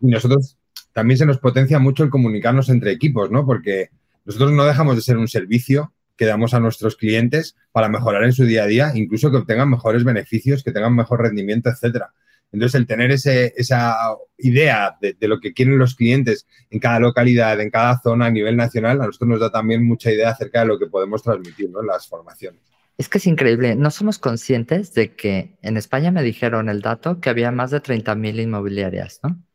nosotros también se nos potencia mucho el comunicarnos entre equipos, ¿no? Porque nosotros no dejamos de ser un servicio que damos a nuestros clientes para mejorar en su día a día, incluso que obtengan mejores beneficios, que tengan mejor rendimiento, etcétera. Entonces, el tener ese, esa idea de, lo que quieren los clientes en cada localidad, en cada zona a nivel nacional, a nosotros nos da también mucha idea acerca de lo que podemos transmitir ¿no? las formaciones. Es que es increíble. No somos conscientes de que en España me dijeron el dato que había más de 30.000 inmobiliarias, ¿no?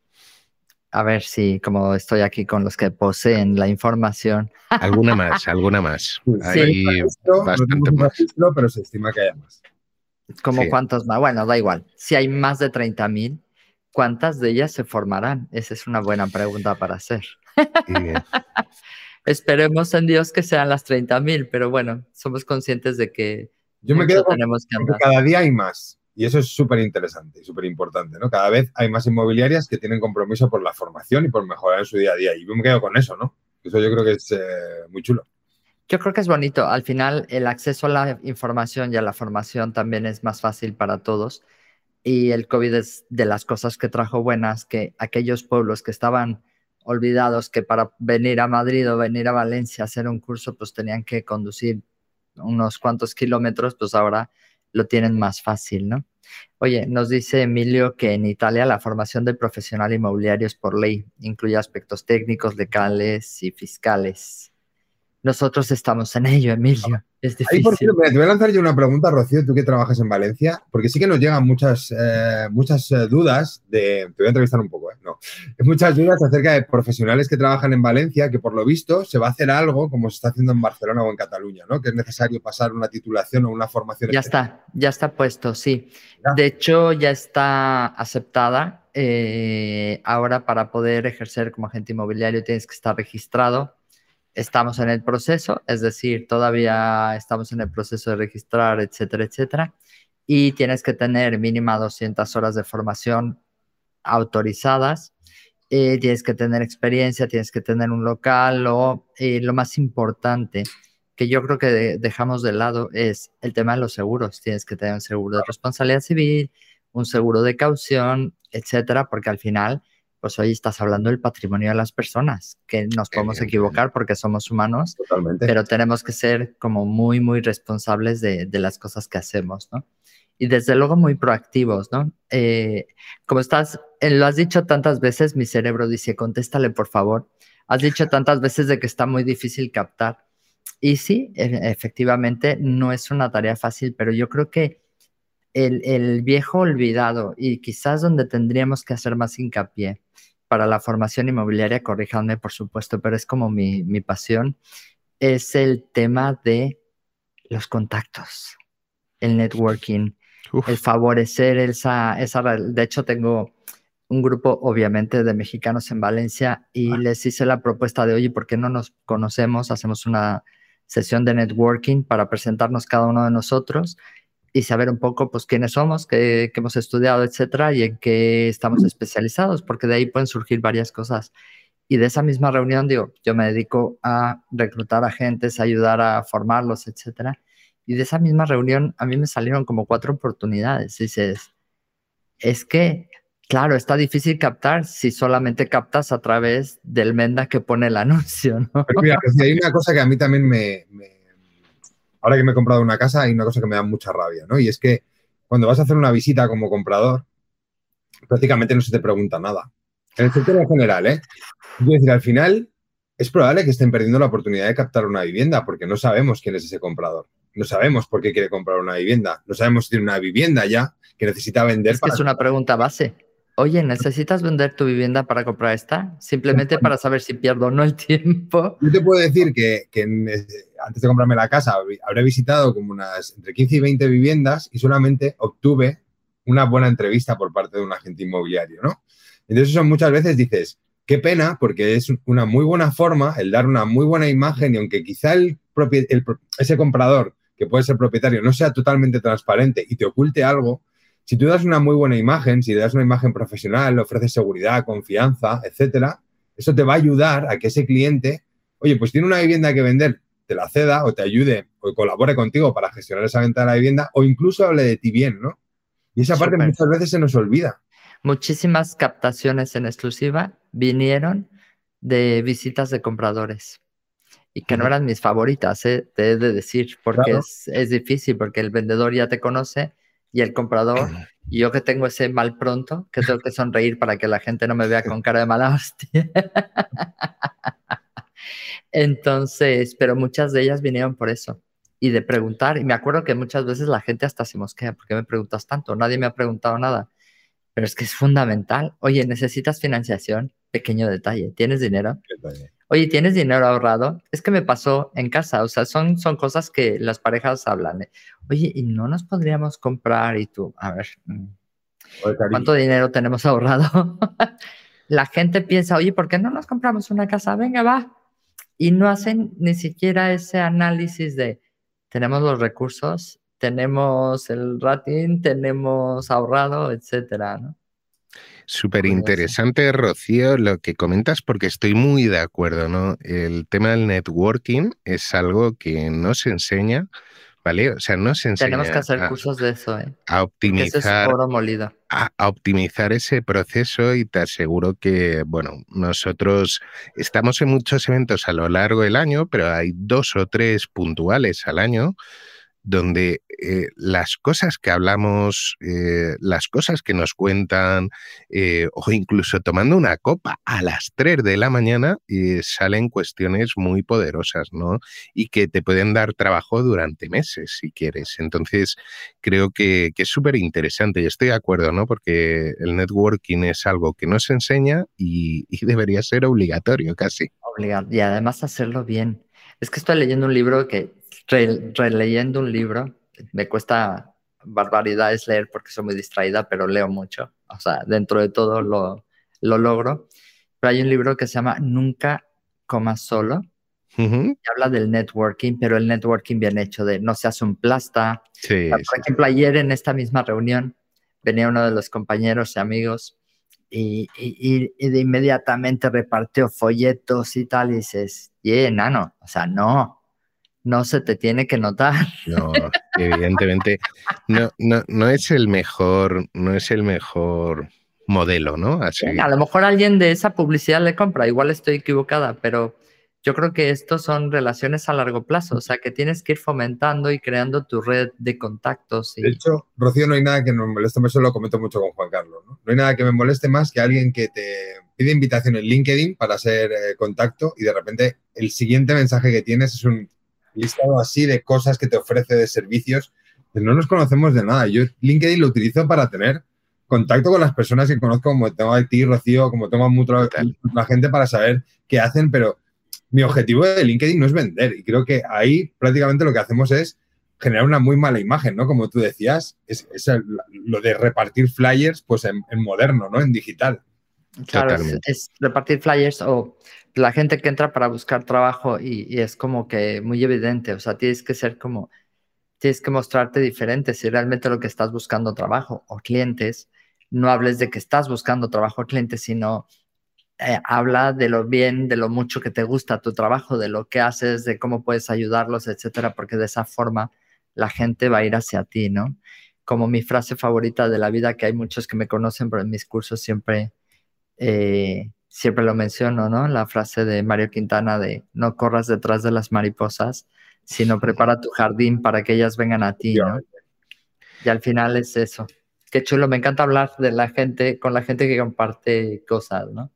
A ver si, como estoy aquí con los que poseen la información. Alguna más, alguna más. Sí, bastante más. pero se estima que haya más. ¿Cómo cuántos más? Bueno, da igual. Si hay más de 30.000, ¿cuántas de ellas se formarán? Esa es una buena pregunta para hacer. Esperemos en Dios que sean las 30.000, pero bueno, somos conscientes de que yo me quedo tenemos que andar. cada día hay más. Y eso es súper interesante y súper importante, ¿no? Cada vez hay más inmobiliarias que tienen compromiso por la formación y por mejorar en su día a día. Y yo me quedo con eso, ¿no? Eso yo creo que es eh, muy chulo. Yo creo que es bonito. Al final, el acceso a la información y a la formación también es más fácil para todos. Y el COVID es de las cosas que trajo buenas, que aquellos pueblos que estaban olvidados, que para venir a Madrid o venir a Valencia a hacer un curso, pues tenían que conducir unos cuantos kilómetros, pues ahora lo tienen más fácil, ¿no? Oye, nos dice Emilio que en Italia la formación del profesional inmobiliario es por ley, incluye aspectos técnicos, legales y fiscales. Nosotros estamos en ello, Emilio. Es Ahí, por difícil. cierto, mira, te voy a lanzar yo una pregunta, Rocío, tú que trabajas en Valencia, porque sí que nos llegan muchas, eh, muchas eh, dudas de. Te voy a entrevistar un poco, ¿eh? No. Muchas dudas acerca de profesionales que trabajan en Valencia, que por lo visto se va a hacer algo como se está haciendo en Barcelona o en Cataluña, ¿no? Que es necesario pasar una titulación o una formación. Ya está, ya está puesto, sí. Ya. De hecho, ya está aceptada. eh, ahora, para poder ejercer como agente inmobiliario, tienes que estar registrado. Estamos en el proceso, es decir, todavía estamos en el proceso de registrar, etcétera, etcétera. Y tienes que tener mínima 200 horas de formación autorizadas. eh, tienes que tener experiencia, tienes que tener un local o eh, lo más importante, que yo creo que de- dejamos de lado es el tema de los seguros. Tienes que tener un seguro de responsabilidad civil, un seguro de caución, etcétera, porque al final, pues hoy estás hablando del patrimonio de las personas, que nos podemos Evidentemente. equivocar porque somos humanos, Totalmente. pero tenemos que ser como muy, muy responsables de, de las cosas que hacemos, ¿no? Y desde luego muy proactivos, ¿no? Eh, como estás, eh, lo has dicho tantas veces, mi cerebro dice, contéstale por favor. Has dicho tantas veces de que está muy difícil captar. Y sí, e- efectivamente, no es una tarea fácil, pero yo creo que el, el viejo olvidado y quizás donde tendríamos que hacer más hincapié para la formación inmobiliaria, corríjanme por supuesto, pero es como mi, mi pasión, es el tema de los contactos, el networking, Uf, el favorecer esa, esa... De hecho, tengo un grupo, obviamente, de mexicanos en Valencia y les hice la propuesta de, oye, ¿por qué no nos conocemos? Hacemos una sesión de networking para presentarnos cada uno de nosotros y saber un poco, pues, quiénes somos, qué, qué hemos estudiado, etcétera, y en qué estamos especializados, porque de ahí pueden surgir varias cosas. Y de esa misma reunión, digo, yo me dedico a reclutar agentes, a ayudar a formarlos, etcétera. Y de esa misma reunión a mí me salieron como cuatro oportunidades. Dices, es que, claro, está difícil captar si solamente captas a través del Menda que pone el anuncio, ¿no? Pero mira, Rocío, hay una cosa que a mí también me, me- Ahora que me he comprado una casa, hay una cosa que me da mucha rabia, ¿no? Y es que cuando vas a hacer una visita como comprador, prácticamente no se te pregunta nada. En el sector en general, ¿eh? Quiero decir, al final es probable que estén perdiendo la oportunidad de captar una vivienda porque no sabemos quién es ese comprador. No sabemos por qué quiere comprar una vivienda. No sabemos si tiene una vivienda ya que necesita vender Es que es una pregunta base. Oye, ¿necesitas vender tu vivienda para comprar esta? Simplemente para saber si pierdo o no el tiempo. Yo te puedo decir que, que en, eh, antes de comprarme la casa hab- habré visitado como unas entre 15 y 20 viviendas y solamente obtuve una buena entrevista por parte de un agente inmobiliario, ¿no? Entonces eso muchas veces dices, qué pena, porque es una muy buena forma el dar una muy buena imagen y aunque quizá el, el ese comprador, que puede ser propietario, no sea totalmente transparente y te oculte algo, si tú das una muy buena imagen, si das una imagen profesional, ofreces seguridad, confianza, etcétera, eso te va a ayudar a que ese cliente oye, pues tiene una vivienda que vender, te la ceda o te ayude o colabore contigo para gestionar esa venta de la vivienda o incluso hable de ti bien, ¿no? Y esa parte muchas veces se nos olvida. Muchísimas captaciones en exclusiva vinieron de visitas de compradores. Y que no eran mis favoritas, ¿eh? te he de decir, porque Claro. es, es difícil, porque el vendedor ya te conoce y el comprador, y yo que tengo ese mal pronto, que tengo que sonreír para que la gente no me vea con cara de mala hostia. Entonces, pero muchas de ellas vinieron por eso y de preguntar. Y me acuerdo que muchas veces la gente hasta se mosquea, ¿por qué me preguntas tanto? Nadie me ha preguntado nada. Pero es que es fundamental. Oye, ¿necesitas financiación? Pequeño detalle. ¿Tienes dinero? Oye, ¿tienes dinero ahorrado? Es que me pasó en casa. O sea, son, son cosas que las parejas hablan. Oye, ¿y no nos podríamos comprar? Y tú, a ver, mm, ¿cuánto dinero tenemos ahorrado? La gente piensa, oye, ¿por qué no nos compramos una casa? Venga, va. Y no hacen ni siquiera ese análisis de, tenemos los recursos, tenemos el rating, tenemos ahorrado, etcétera, ¿no? Súper interesante, Rocío, lo que comentas, porque estoy muy de acuerdo, ¿no? El tema del networking es algo que no se enseña, ¿vale? O sea, no se enseña Tenemos que hacer a, cursos de eso, ¿eh? a Porque eso es optimizar oro molido. a, a optimizar ese proceso y te aseguro que, bueno, nosotros estamos en muchos eventos a lo largo del año, pero hay dos o tres puntuales al año donde eh, las cosas que hablamos, eh, las cosas que nos cuentan, eh, o incluso tomando una copa a las 3 de la mañana, salen cuestiones muy poderosas, ¿no? Y que te pueden dar trabajo durante meses, si quieres. Entonces, creo que, es súper interesante y estoy de acuerdo, ¿no? Porque el networking es algo que no se enseña y, debería ser obligatorio casi. Obligado. Y además hacerlo bien. Es que estoy leyendo un libro que releyendo un libro, me cuesta barbaridades leer porque soy muy distraída, pero leo mucho. O sea, dentro de todo lo, lo logro. Pero hay un libro que se llama Nunca comas solo. que habla del networking, pero el networking bien hecho, de no seas un plasta. por ejemplo, ayer en esta misma reunión venía uno de los compañeros y amigos y, y, y de inmediatamente repartió folletos y tal, y dices, y enano, o sea, no, no se te tiene que notar. No, evidentemente no, no, no es el mejor, no es el mejor modelo, ¿no? Así. a lo mejor alguien de esa publicidad le compra, igual estoy equivocada, pero yo creo que estos son relaciones a largo plazo, o sea que tienes que ir fomentando y creando tu red de contactos. De hecho, Rocío, no hay nada que me moleste, eso lo comento mucho con Juan Carlos, ¿no? No hay nada que me moleste más que alguien que te pide invitación en LinkedIn para hacer eh, contacto y de repente el siguiente mensaje que tienes es un listado así de cosas que te ofrece de servicios. No nos conocemos de nada. Yo LinkedIn lo utilizo para tener contacto con las personas que conozco, como tengo a ti, Rocío, como tengo a mucha la gente para saber qué hacen, pero mi objetivo de LinkedIn no es vender. Y creo que ahí prácticamente lo que hacemos es generar una muy mala imagen, ¿no? Como tú decías, es, lo de repartir flyers, pues en, moderno, ¿no? En digital. Claro, es, repartir flyers o la gente que entra para buscar trabajo y, es como que muy evidente, o sea, tienes que ser como, tienes que mostrarte diferente si realmente lo que estás buscando trabajo o clientes, no hables de que estás buscando trabajo o clientes, sino eh, habla de lo bien, de lo mucho que te gusta tu trabajo, de lo que haces, de cómo puedes ayudarlos, etcétera, porque de esa forma la gente va a ir hacia ti, ¿no? Como mi frase favorita de la vida, que hay muchos que me conocen, pero en mis cursos siempre eh, siempre lo menciono, ¿no? La frase de Mario Quintana de no corras detrás de las mariposas, sino prepara tu jardín para que ellas vengan a ti, ¿no? Y al final es eso. Qué chulo, me encanta hablar de la gente, con la gente que comparte cosas, ¿no?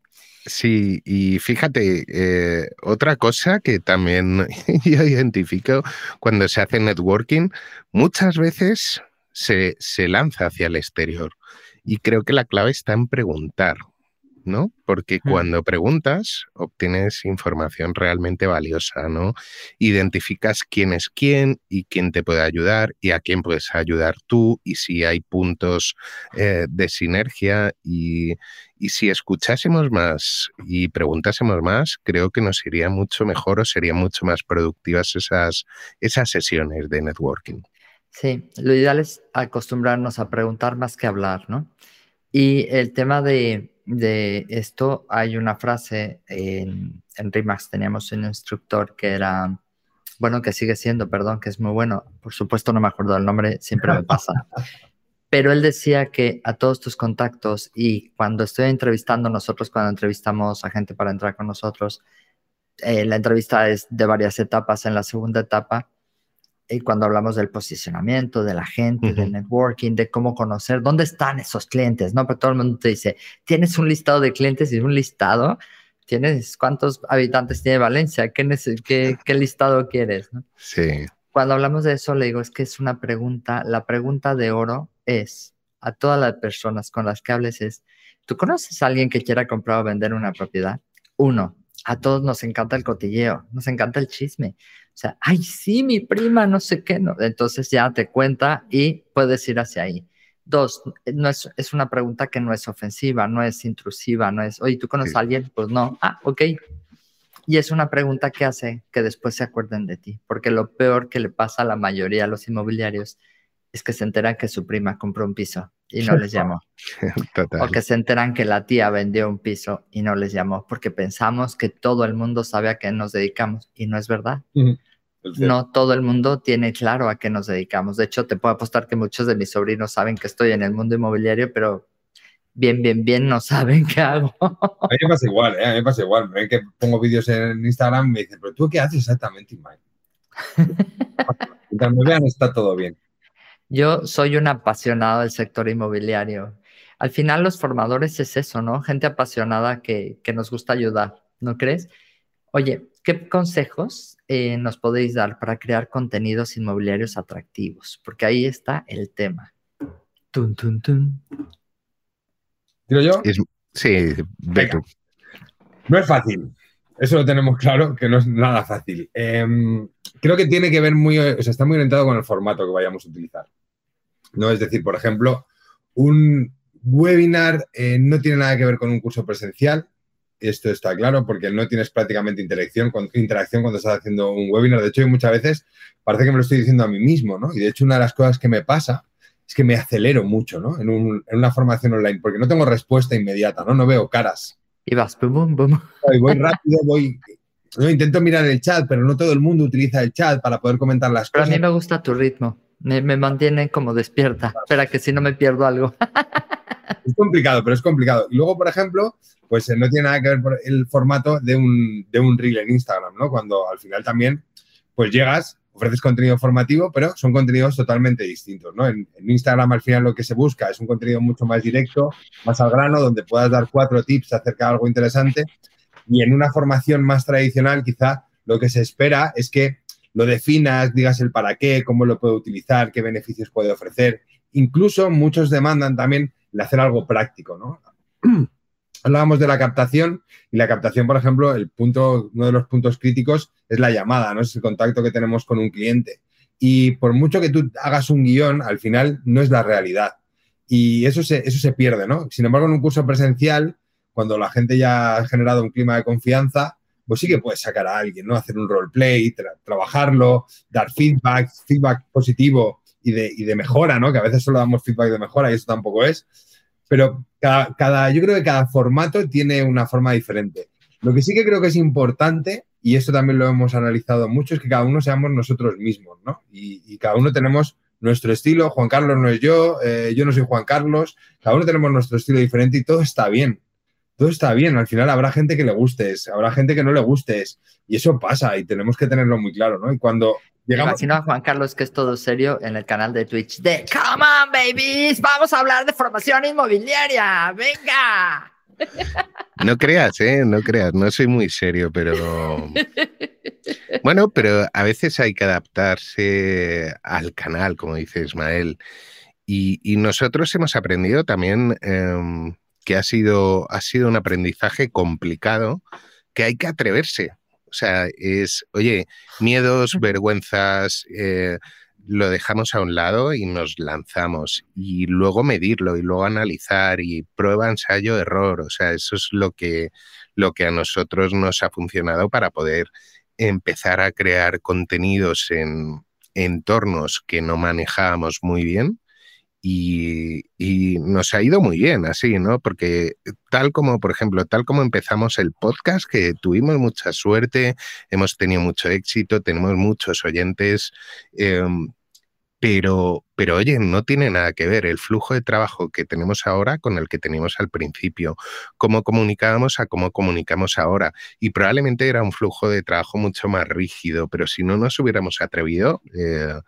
Sí, y fíjate, eh, otra cosa que también yo identifico cuando se hace networking, muchas veces se, se lanza hacia el exterior. Y creo que la clave está en preguntar. ¿No? Porque cuando preguntas, obtienes información realmente valiosa, ¿no? Identificas quién es quién y quién te puede ayudar y a quién puedes ayudar tú y si hay puntos eh, de sinergia y, si escuchásemos más y preguntásemos más, creo que nos iría mucho mejor o serían mucho más productivas esas, esas sesiones de networking. Sí, lo ideal es acostumbrarnos a preguntar más que hablar, ¿no? Y el tema de de esto hay una frase en, en Remax, teníamos un instructor que era, bueno, que sigue siendo, perdón, que es muy bueno, por supuesto no me acuerdo del nombre, siempre me pasa, pero él decía que a todos tus contactos y cuando estoy entrevistando nosotros, cuando entrevistamos a gente para entrar con nosotros, eh, la entrevista es de varias etapas, en la segunda etapa y cuando hablamos del posicionamiento, de la gente, del networking, de cómo conocer, dónde están esos clientes, ¿no? Porque todo el mundo te dice, tienes un listado de clientes y un listado, tienes cuántos habitantes tiene Valencia, ¿qué, qué, qué listado quieres? Sí. Cuando hablamos de eso, le digo, es que es una pregunta, la pregunta de oro es a todas las personas con las que hables es, ¿tú conoces a alguien que quiera comprar o vender una propiedad? Uno, a todos nos encanta el cotilleo, nos encanta el chisme. O sea, ay, sí, mi prima, no sé qué. No. Entonces ya te cuenta y puedes ir hacia ahí. Dos, no es, es una pregunta que no es ofensiva, no es intrusiva, no es, oye, ¿tú conoces a alguien? Pues no. Ah, ok. Y es una pregunta que hace que después se acuerden de ti, porque lo peor que le pasa a la mayoría de los inmobiliarios es que se enteran que su prima compró un piso y no les llamó. O que se enteran que la tía vendió un piso y no les llamó, porque pensamos que todo el mundo sabe a qué nos dedicamos y no es verdad. No todo el mundo tiene claro a qué nos dedicamos. De hecho, te puedo apostar que muchos de mis sobrinos saben que estoy en el mundo inmobiliario, pero bien, bien, bien no saben qué hago. A mí me pasa igual, ¿eh? A mí me pasa igual. Me ven que pongo vídeos en Instagram y me dicen, pero ¿tú qué haces exactamente, Mike? Mientras me vean está todo bien. Yo soy un apasionado del sector inmobiliario. Al final los formadores es eso, ¿no? Gente apasionada que, que nos gusta ayudar, ¿no crees? Oye, ¿qué consejos eh, nos podéis dar para crear contenidos inmobiliarios atractivos? Porque ahí está el tema. Tun, tun, tun. ¿Digo yo? sí, venga. No es fácil. Eso lo tenemos claro, que no es nada fácil. Em, creo que tiene que ver muy, o sea, está muy orientado con el formato que vayamos a utilizar. ¿No? Es decir, por ejemplo, un webinar eh, no tiene nada que ver con un curso presencial, esto está claro, porque no tienes prácticamente interacción, interacción cuando estás haciendo un webinar. De hecho, muchas veces parece que me lo estoy diciendo a mí mismo, ¿no? Y de hecho, una de las cosas que me pasa es que me acelero mucho, ¿no? En, una formación online, porque no tengo respuesta inmediata, ¿no? No veo caras. Y vas, bum, bum, Voy rápido, voy... No, intento mirar el chat, pero no todo el mundo utiliza el chat para poder comentar las cosas. Pero a mí me gusta tu ritmo. Me, me mantiene como despierta. Espera que si no me pierdo algo. es complicado, pero es complicado. Y luego, por ejemplo, pues eh, no tiene nada que ver por el formato de un, de un reel en Instagram, ¿no? Cuando al final también, pues llegas, ofreces contenido formativo, pero son contenidos totalmente distintos, ¿no? En, Instagram al final lo que se busca es un contenido mucho más directo, más al grano, donde puedas dar cuatro tips acerca de algo interesante. Y en una formación más tradicional, quizá lo que se espera es que lo definas, digas el para qué, cómo lo puede utilizar, qué beneficios puede ofrecer. Incluso muchos demandan también hacer algo práctico, ¿no? Hablábamos de la captación y la captación, por ejemplo, el punto, uno de los puntos críticos es la llamada, ¿no? Es el contacto que tenemos con un cliente. Y por mucho que tú hagas un guion, al final no es la realidad. Y eso se, eso se pierde, ¿no? Sin embargo, en un curso presencial, cuando la gente ya ha generado un clima de confianza, pues sí que puedes sacar a alguien, ¿no? Hacer un roleplay, trabajarlo, dar feedback, feedback positivo y de, y de mejora, ¿no? Que a veces solo damos feedback de mejora y eso tampoco es pero cada, yo creo que cada formato tiene una forma diferente. Lo que sí que creo que es importante, y esto también lo hemos analizado mucho, es que cada uno seamos nosotros mismos, ¿no? Y, cada uno tenemos nuestro estilo, Juan Carlos no es yo, eh, yo no soy Juan Carlos, cada uno tenemos nuestro estilo diferente y todo está bien. Todo está bien, al final habrá gente que le gustes, habrá gente que no le gustes, y eso pasa y tenemos que tenerlo muy claro, ¿no? Y cuando Imagino a Juan Carlos que es todo serio en el canal de Twitch de Come on, babies, vamos a hablar de formación inmobiliaria, venga. No creas, ¿eh? No creas, no soy muy serio, pero... Bueno, pero a veces hay que adaptarse al canal, como dice Ismael. Y, nosotros hemos aprendido también em, que ha sido, ha sido un aprendizaje complicado, que hay que atreverse. O sea, es, oye, miedos, vergüenzas, eh, lo dejamos a un lado y nos lanzamos. Y luego medirlo y luego analizar y prueba, ensayo, error. O sea, eso es lo que, lo que a nosotros nos ha funcionado para poder empezar a crear contenidos en entornos que no manejábamos muy bien y, nos ha ido muy bien así, ¿no? Porque tal como, por ejemplo, tal como empezamos el podcast, que tuvimos mucha suerte, hemos tenido mucho éxito, tenemos muchos oyentes, em, pero, pero oye, no tiene nada que ver el flujo de trabajo que tenemos ahora con el que teníamos al principio, cómo comunicábamos a cómo comunicamos ahora. Y probablemente era un flujo de trabajo mucho más rígido, pero si no nos hubiéramos atrevido, eh,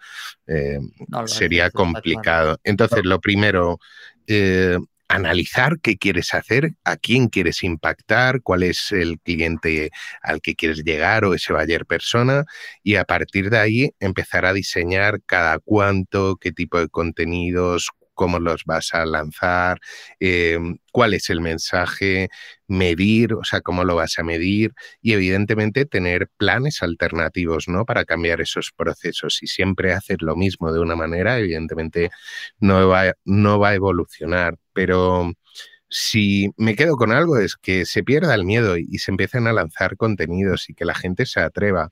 eh, sería complicado. Entonces, lo primero, eh, analizar qué quieres hacer, a quién quieres impactar, cuál es el cliente al que quieres llegar o ese buyer persona y a partir de ahí empezar a diseñar cada cuánto, qué tipo de contenidos, cómo los vas a lanzar, em, cuál es el mensaje, medir, o sea, cómo lo vas a medir y evidentemente tener planes alternativos, ¿no? Para cambiar esos procesos. Si siempre haces lo mismo de una manera, evidentemente no va, no va a evolucionar, pero si me quedo con algo es que se pierda el miedo y se empiecen a lanzar contenidos y que la gente se atreva.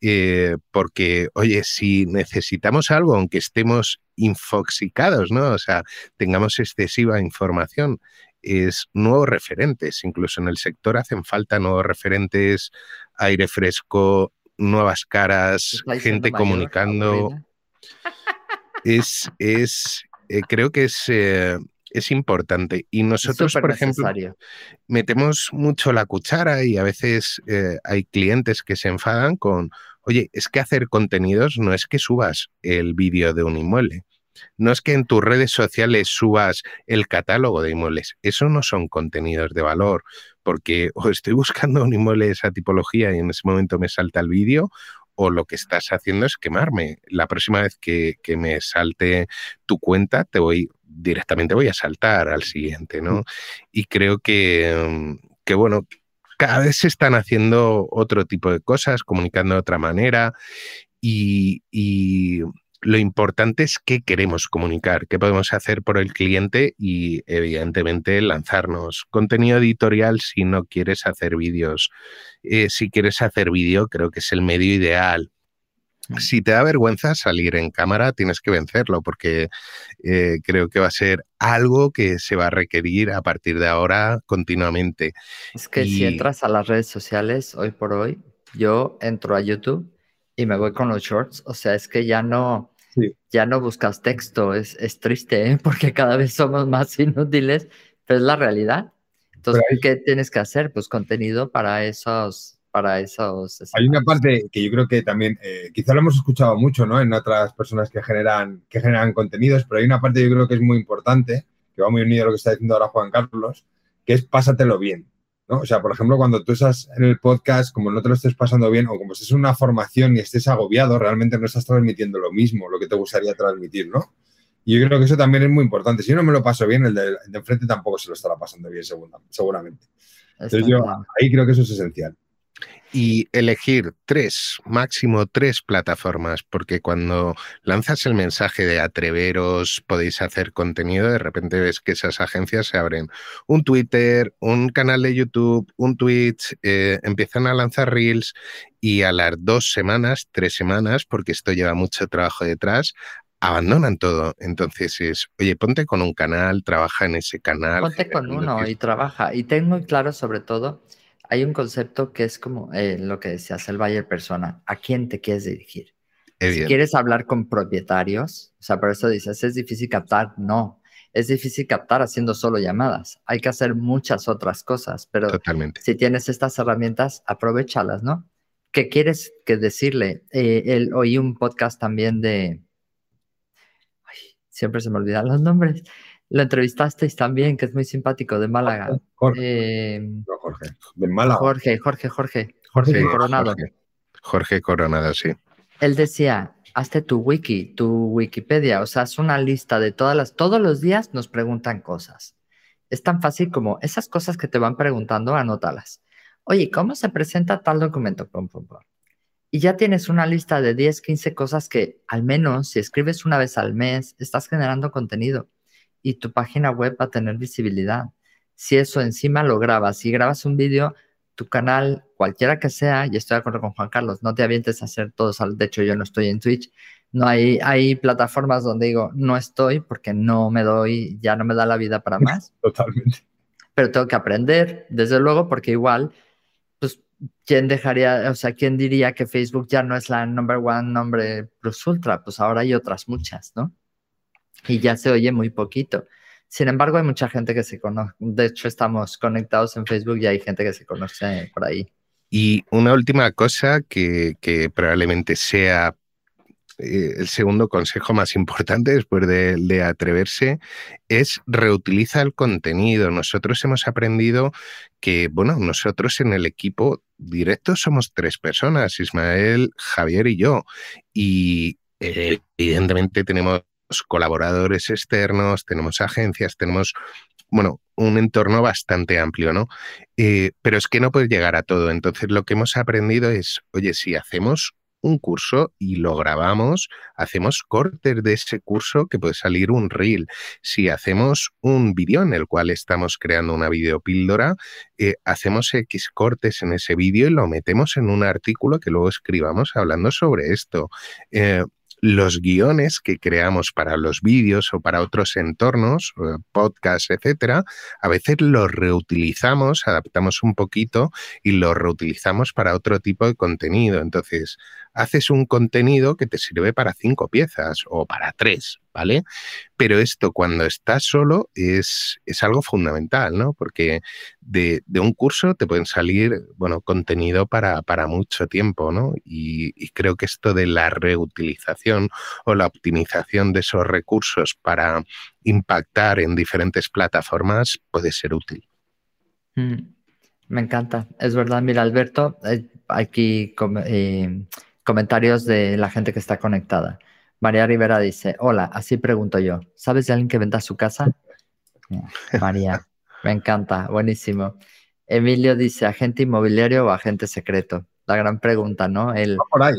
Eh, porque, oye, si necesitamos algo, aunque estemos infoxicados, ¿no? O sea, tengamos excesiva información, es nuevos referentes. Incluso en el sector hacen falta nuevos referentes, aire fresco, nuevas caras, gente comunicando. Es, es, eh, creo que es eh, es importante. Y nosotros, por ejemplo, metemos mucho la cuchara y a veces eh, hay clientes que se enfadan con, oye, es que hacer contenidos no es que subas el vídeo de un inmueble. No es que en tus redes sociales subas el catálogo de inmuebles, eso no son contenidos de valor, porque o estoy buscando un inmueble de esa tipología y en ese momento me salta el vídeo, o lo que estás haciendo es quemarme. La próxima vez que, que, me salte tu cuenta, te voy directamente voy a saltar al siguiente, ¿no? Y creo que, que bueno, cada vez se están haciendo otro tipo de cosas, comunicando de otra manera y, y lo importante es qué queremos comunicar, qué podemos hacer por el cliente y evidentemente lanzarnos. Contenido editorial si no quieres hacer vídeos. Eh, si quieres hacer vídeo, creo que es el medio ideal. Mm. Si te da vergüenza salir en cámara, tienes que vencerlo porque eh, creo que va a ser algo que se va a requerir a partir de ahora continuamente. Es que y... si entras a las redes sociales hoy por hoy, yo entro a YouTube y me voy con los shorts. O sea, es que ya no, sí. ya no buscas texto. Es, es triste, ¿eh? porque cada vez somos más inútiles, pero es la realidad. Entonces. ¿qué tienes que hacer? Pues contenido para esos, para esos. Hay una parte que yo creo que también, eh, quizá lo hemos escuchado mucho, ¿no? En otras personas que generan, que generan contenidos, pero hay una parte yo creo que es muy importante, que va muy unido a lo que está diciendo ahora Juan Carlos, que es pásatelo bien. ¿no? O sea, por ejemplo, cuando tú estás en el podcast, como no te lo estés pasando bien o como estés en una formación y estés agobiado, realmente no estás transmitiendo lo mismo, lo que te gustaría transmitir, ¿no? Y yo creo que eso también es muy importante. Si yo no me lo paso bien, el de, el de enfrente tampoco se lo estará pasando bien, seguramente. Entonces yo ahí creo que eso es esencial y elegir tres, máximo tres plataformas, porque cuando lanzas el mensaje de atreveros, podéis hacer contenido, de repente ves que esas agencias se abren un Twitter, un canal de YouTube, un Twitch, eh, empiezan a lanzar reels y a las dos semanas, tres semanas, porque esto lleva mucho trabajo detrás, abandonan todo. Entonces es, oye, ponte con un canal, trabaja en ese canal. Ponte con uno y trabaja. Y ten muy claro sobre todo hay un concepto que es como eh, lo que decías, el buyer persona. ¿A quién te quieres dirigir? Si quieres hablar con propietarios, o sea, por eso dices, ¿es difícil captar? No, es difícil captar haciendo solo llamadas. Hay que hacer muchas otras cosas, pero Totalmente. si tienes estas herramientas, aprovechalas, ¿no? ¿Qué quieres que decirle? Eh, el, oí un podcast también de... Ay, siempre se me olvidan los nombres. Lo entrevistasteis también, que es muy simpático, de Málaga. Jorge. Eh, no, Jorge. De Málaga. Jorge, Jorge, Jorge. Jorge sí, Coronado. Jorge. Jorge Coronado, sí. Él decía, hazte tu wiki, tu Wikipedia, o sea, es una lista de todas las, todos los días nos preguntan cosas. Es tan fácil como esas cosas que te van preguntando, anótalas. Oye, ¿cómo se presenta tal documento? Pum, pum, pum. Y ya tienes una lista de 10, 15 cosas que al menos si escribes una vez al mes, estás generando contenido y tu página web va a tener visibilidad. Si eso encima lo grabas, si grabas un vídeo, tu canal, cualquiera que sea, y estoy de acuerdo con Juan Carlos, no te avientes a hacer todos, de hecho yo no estoy en Twitch, no hay, hay plataformas donde digo, no estoy porque no me doy, ya no me da la vida para más. Totalmente. Pero tengo que aprender, desde luego, porque igual, pues, ¿quién dejaría, o sea, quién diría que Facebook ya no es la number one nombre plus ultra? Pues ahora hay otras muchas, ¿no? Y ya se oye muy poquito. Sin embargo, hay mucha gente que se conoce. De hecho, estamos conectados en Facebook y hay gente que se conoce por ahí. Y una última cosa que, probablemente sea eh, el segundo consejo más importante después de, de, atreverse es reutiliza el contenido. Nosotros hemos aprendido que, bueno, nosotros en el equipo directo somos tres personas, Ismael, Javier y yo. Y eh, evidentemente tenemos colaboradores externos, tenemos agencias, tenemos, bueno, un entorno bastante amplio, ¿no? Eh, pero es que no puedes llegar a todo. Entonces, lo que hemos aprendido es, oye, si hacemos un curso y lo grabamos, hacemos cortes de ese curso que puede salir un reel. Si hacemos un vídeo en el cual estamos creando una videopíldora, eh, hacemos X cortes en ese vídeo y lo metemos en un artículo que luego escribamos hablando sobre esto. Eh, los guiones que creamos para los vídeos o para otros entornos, eh, podcasts, etcétera, a veces los reutilizamos, adaptamos un poquito y los reutilizamos para otro tipo de contenido. Entonces, haces un contenido que te sirve para cinco piezas o para tres, ¿vale? Pero esto cuando estás solo es, es algo fundamental, ¿no? Porque de, un curso te pueden salir, bueno, contenido para, para mucho tiempo, ¿no? Y, y, creo que esto de la reutilización o la optimización de esos recursos para impactar en diferentes plataformas puede ser útil. Mm, me encanta, es verdad. Mira, Alberto, eh, aquí eh, comentarios de la gente que está conectada. María Rivera dice, hola, así pregunto yo, ¿sabes de alguien que venda su casa? María, me encanta, buenísimo. Emilio dice, agente inmobiliario o agente secreto. La gran pregunta, ¿no? El, por ahí.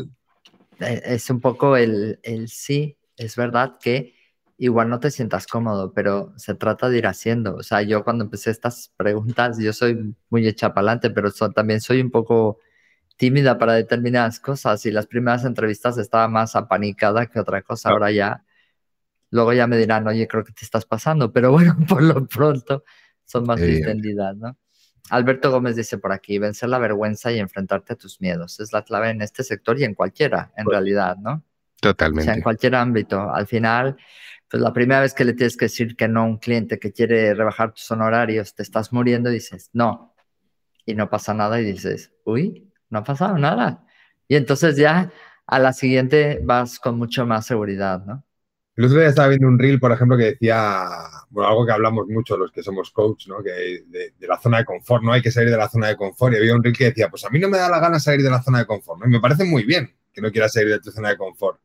E, es un poco el, el sí, es verdad que igual no te sientas cómodo, pero se trata de ir haciendo. O sea, yo cuando empecé estas preguntas, yo soy muy hecha para adelante, pero también soy un poco tímida para determinadas cosas y las primeras entrevistas estaba más apanicada que otra cosa. Ahora ya, luego ya me dirán, oye, creo que te estás pasando, pero bueno, por lo pronto son más distendidas, ¿no? Alberto Gómez dice por aquí, vencer la vergüenza y enfrentarte a tus miedos. Es la clave en este sector y en cualquiera, en pues realidad, ¿no? Totalmente. O sea, en cualquier ámbito. Al final, pues la primera vez que le tienes que decir que no a un cliente que quiere rebajar tus honorarios, te estás muriendo y dices, no. Y no pasa nada y dices, uy, no ha pasado nada. Y entonces ya a la siguiente vas con mucho más seguridad, ¿no? El otro día estaba viendo un reel, por ejemplo, que decía, bueno, algo que hablamos mucho los que somos coach, ¿no? Que de, la zona de confort, no hay que salir de la zona de confort. Y había un reel que decía, pues a mí no me da la gana salir de la zona de confort, ¿no? Y me parece muy bien que no quieras salir de tu zona de confort.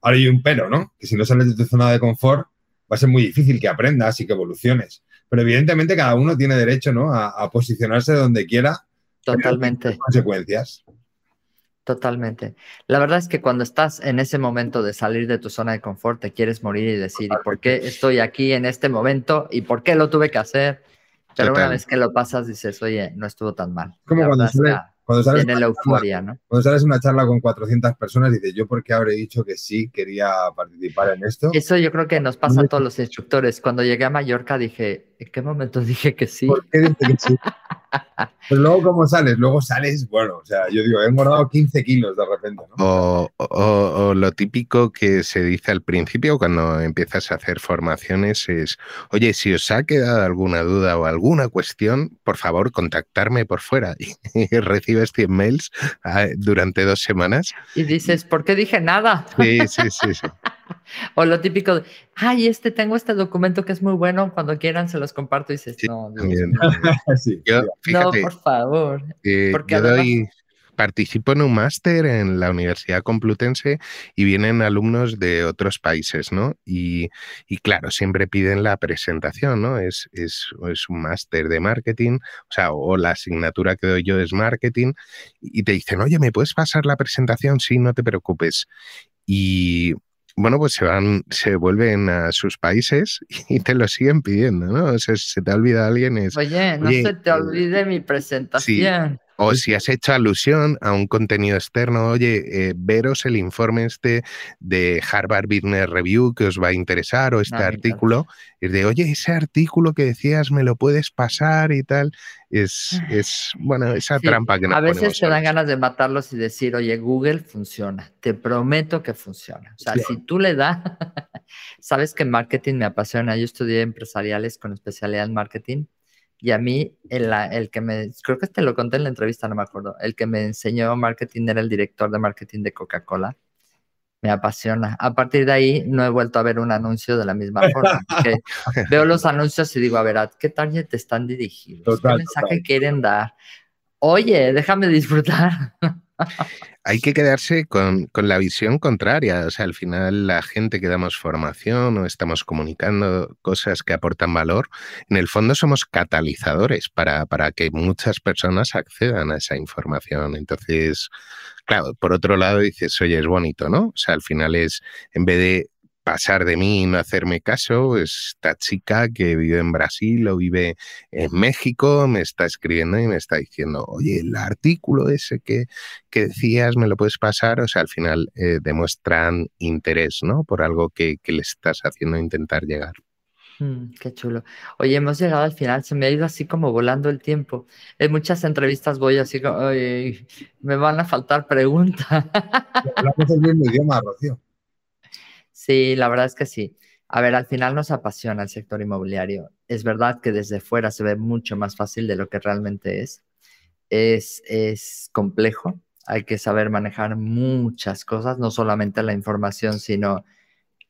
Ahora hay un pero, ¿no? Que si no sales de tu zona de confort, va a ser muy difícil que aprendas y que evoluciones. Pero evidentemente cada uno tiene derecho, ¿no? A, a posicionarse donde quiera Totalmente. Consecuencias. Totalmente. La verdad es que cuando estás en ese momento de salir de tu zona de confort, te quieres morir y decir, ¿y por qué estoy aquí en este momento? ¿Y por qué lo tuve que hacer? Pero una vez que lo pasas, dices, oye, no estuvo tan mal. Como cuando, cuando sales la euforia, ¿no? Cuando sales una charla con 400 personas, dices, ¿yo por qué habré dicho que sí quería participar en esto? Eso yo creo que nos pasa a todos los instructores. Cuando llegué a Mallorca dije, ¿en qué momento dije que sí? ¿Por qué dije que sí? Pero luego, ¿cómo sales? Luego sales, bueno, o sea, yo digo, he engordado 15 kilos de repente. ¿no? O, lo típico que se dice al principio cuando empiezas a hacer formaciones es, oye, si os ha quedado alguna duda o alguna cuestión, por favor, contactarme por fuera. Y recibes 100 mails ah, durante dos semanas. Y dices, ¿por qué dije nada? Sí, sí, sí. sí. O lo típico de, ay, este, tengo este documento que es muy bueno, cuando quieran se los comparto y dices, no, no, por favor. Eh, porque yo participo en un máster en la Universidad Complutense y vienen alumnos de otros países, ¿no? Y, claro, siempre piden la presentación, ¿no? Es, es, es un máster de marketing, o sea, o la asignatura que doy yo es marketing, y te dicen, oye, ¿me puedes pasar la presentación? Sí, no te preocupes. Y bueno, pues se van, se vuelven a sus países y te lo siguen pidiendo, ¿no? O sea, si se te olvida alguien es. Oye, no se te eh, olvide mi presentación. O si has hecho alusión a un contenido externo, oye, eh, veros el informe este de Harvard Business Review que os va a interesar o este ah, artículo, es de, oye, ese artículo que decías me lo puedes pasar y tal. Es, es bueno, esa trampa que nos A veces te dan ganas de matarlos y decir, oye, Google funciona, te prometo que funciona. O sea, si tú le das, sabes que marketing me apasiona, yo estudié empresariales con especialidad en marketing y a mí, el, el, que me, creo que te lo conté en la entrevista, no me acuerdo, el que me enseñó marketing era el director de marketing de Coca-Cola. Me apasiona. A partir de ahí no he vuelto a ver un anuncio de la misma forma. veo los anuncios y digo, a ver, ¿a qué target están dirigidos? ¿Qué mensaje quieren dar? Oye, déjame disfrutar. Hay que quedarse con, la visión contraria. O sea, al final la gente que damos formación o estamos comunicando cosas que aportan valor, en el fondo somos catalizadores para, para que muchas personas accedan a esa información. Entonces, claro, por otro lado dices, oye, es bonito, ¿no? O sea, al final es, en vez de pasar de mí y no hacerme caso, esta chica que vive en Brasil o vive en México me está escribiendo y me está diciendo, oye, el artículo ese que, que decías, ¿me lo puedes pasar? O sea, al final eh, demuestran interés, ¿no? Por algo que, que le estás haciendo intentar llegar. Mm, qué chulo. Oye, hemos llegado al final, se me ha ido así como volando el tiempo. En muchas entrevistas voy así como, me van a faltar preguntas. Hablamos el mismo idioma, Rocío. Sí, la verdad es que sí. A ver, al final nos apasiona el sector inmobiliario. Es verdad que desde fuera se ve mucho más fácil de lo que realmente es. Es, es complejo, hay que saber manejar muchas cosas, no solamente la información, sino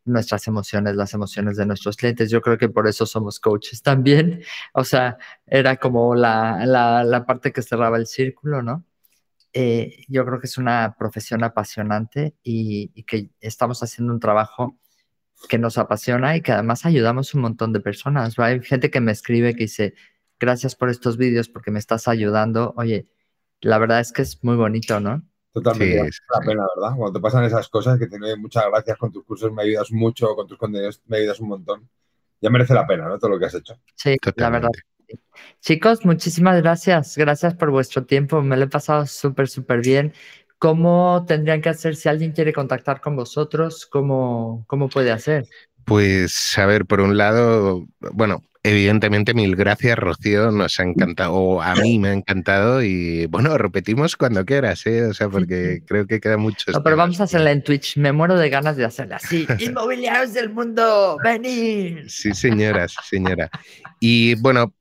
nuestras emociones, las emociones de nuestros clientes. Yo creo que por eso somos coaches también. O sea, era como la, la, parte que cerraba el círculo, ¿no? Eh, yo creo que es una profesión apasionante y, que estamos haciendo un trabajo que nos apasiona y que además ayudamos un montón de personas. Hay gente que me escribe que dice, gracias por estos vídeos porque me estás ayudando. Oye, la verdad es que es muy bonito, ¿no? Totalmente, la pena, ¿verdad? Cuando te pasan esas cosas, que te doy muchas gracias con tus cursos, me ayudas mucho, con tus contenidos me ayudas un montón. Ya merece la pena, ¿no? Todo lo que has hecho. Sí, la verdad. Chicos, muchísimas gracias. Gracias por vuestro tiempo. Me lo he pasado súper, súper bien. ¿Cómo tendrían que hacer si alguien quiere contactar con vosotros? ¿Cómo, cómo puede hacer? Pues, a ver, por un lado, bueno, Evidentemente, mil gracias, Rocío. Nos ha encantado, o a mí me ha encantado. Y bueno, repetimos cuando quieras, ¿eh? O sea, porque creo que queda mucho. No, pero vamos a hacerla en Twitch. Me muero de ganas de hacerla así. Inmobiliarios del mundo, venid. Sí, señora, sí, señora. Y bueno,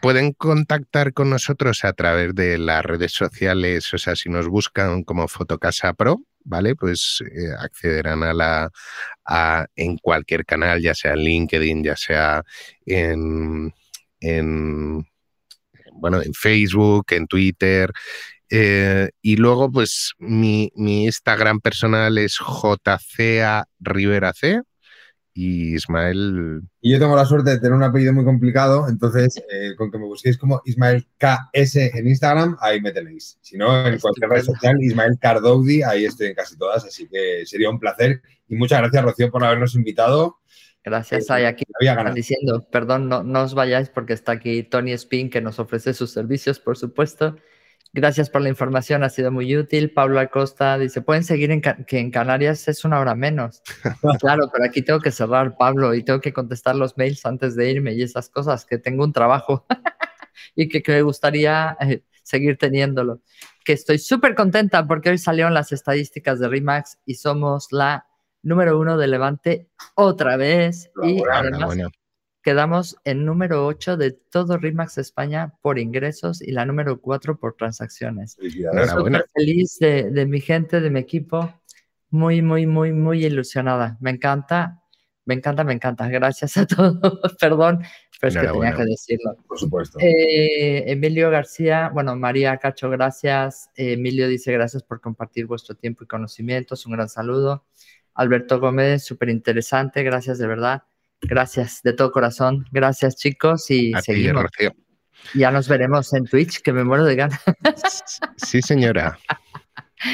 pueden contactar con nosotros a través de las redes sociales. O sea, si nos buscan como Fotocasa Pro, ¿vale? Pues eh, accederán a la en cualquier canal, ya sea en LinkedIn, ya sea en, bueno, en Facebook, en Twitter. Eh, y luego, pues mi, mi, Instagram personal es JCA Rivera C, y Ismael. Y yo tengo la suerte de tener un apellido muy complicado, entonces eh, con que me busquéis como Ismael KS en Instagram, ahí me tenéis. Si no, en cualquier red social, Ismael Cardoudi, ahí estoy en casi todas, así que sería un placer. Y muchas gracias, Rocío, por habernos invitado. Gracias, hay aquí están diciendo, perdón, no, no os vayáis porque está aquí Tony Spin que nos ofrece sus servicios, por supuesto. Gracias por la información, ha sido muy útil. Pablo Acosta dice, pueden seguir en que en Canarias es una hora menos. claro, pero aquí tengo que cerrar, Pablo, y tengo que contestar los mails antes de irme y esas cosas, que tengo un trabajo y que, me gustaría eh, seguir teniéndolo. Que estoy súper contenta porque hoy salieron las estadísticas de RIMAX y somos la número uno de Levante otra vez. y además quedamos en número 8 de todo RIMAX España por ingresos y la número 4 por transacciones. Estoy feliz de, mi gente, de mi equipo. Muy, muy, muy, muy ilusionada. Me encanta, me encanta, me encanta. Gracias a todos. Perdón, pero es que tenía que decirlo. Por supuesto. Eh, Emilio García, bueno, María Cacho, gracias. Emilio dice gracias por compartir vuestro tiempo y conocimientos. Un gran saludo. Alberto Gómez, súper interesante. Gracias de verdad. Gracias de todo corazón. Gracias, chicos. Y seguimos. ya nos veremos en Twitch, que me muero de ganas. Sí, señora.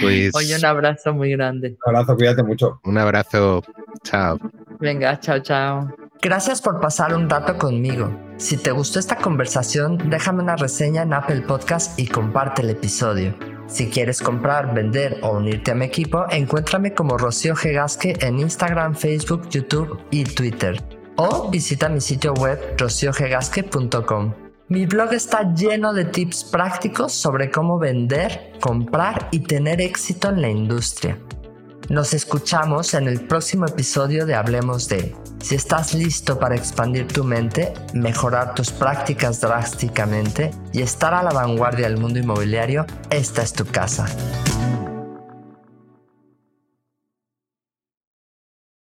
Pues... Oye, un abrazo muy grande. Un abrazo, cuídate mucho. Un abrazo. Chao. Venga, chao, chao. Gracias por pasar un rato conmigo. Si te gustó esta conversación, déjame una reseña en Apple Podcast y comparte el episodio. Si quieres comprar, vender o unirte a mi equipo, encuéntrame como Rocío Gegasque en Instagram, Facebook, YouTube y Twitter. O visita mi sitio web rociogegasque.com. Mi blog está lleno de tips prácticos sobre cómo vender, comprar y tener éxito en la industria. Nos escuchamos en el próximo episodio de Hablemos de. Si estás listo para expandir tu mente, mejorar tus prácticas drásticamente y estar a la vanguardia del mundo inmobiliario, esta es tu casa.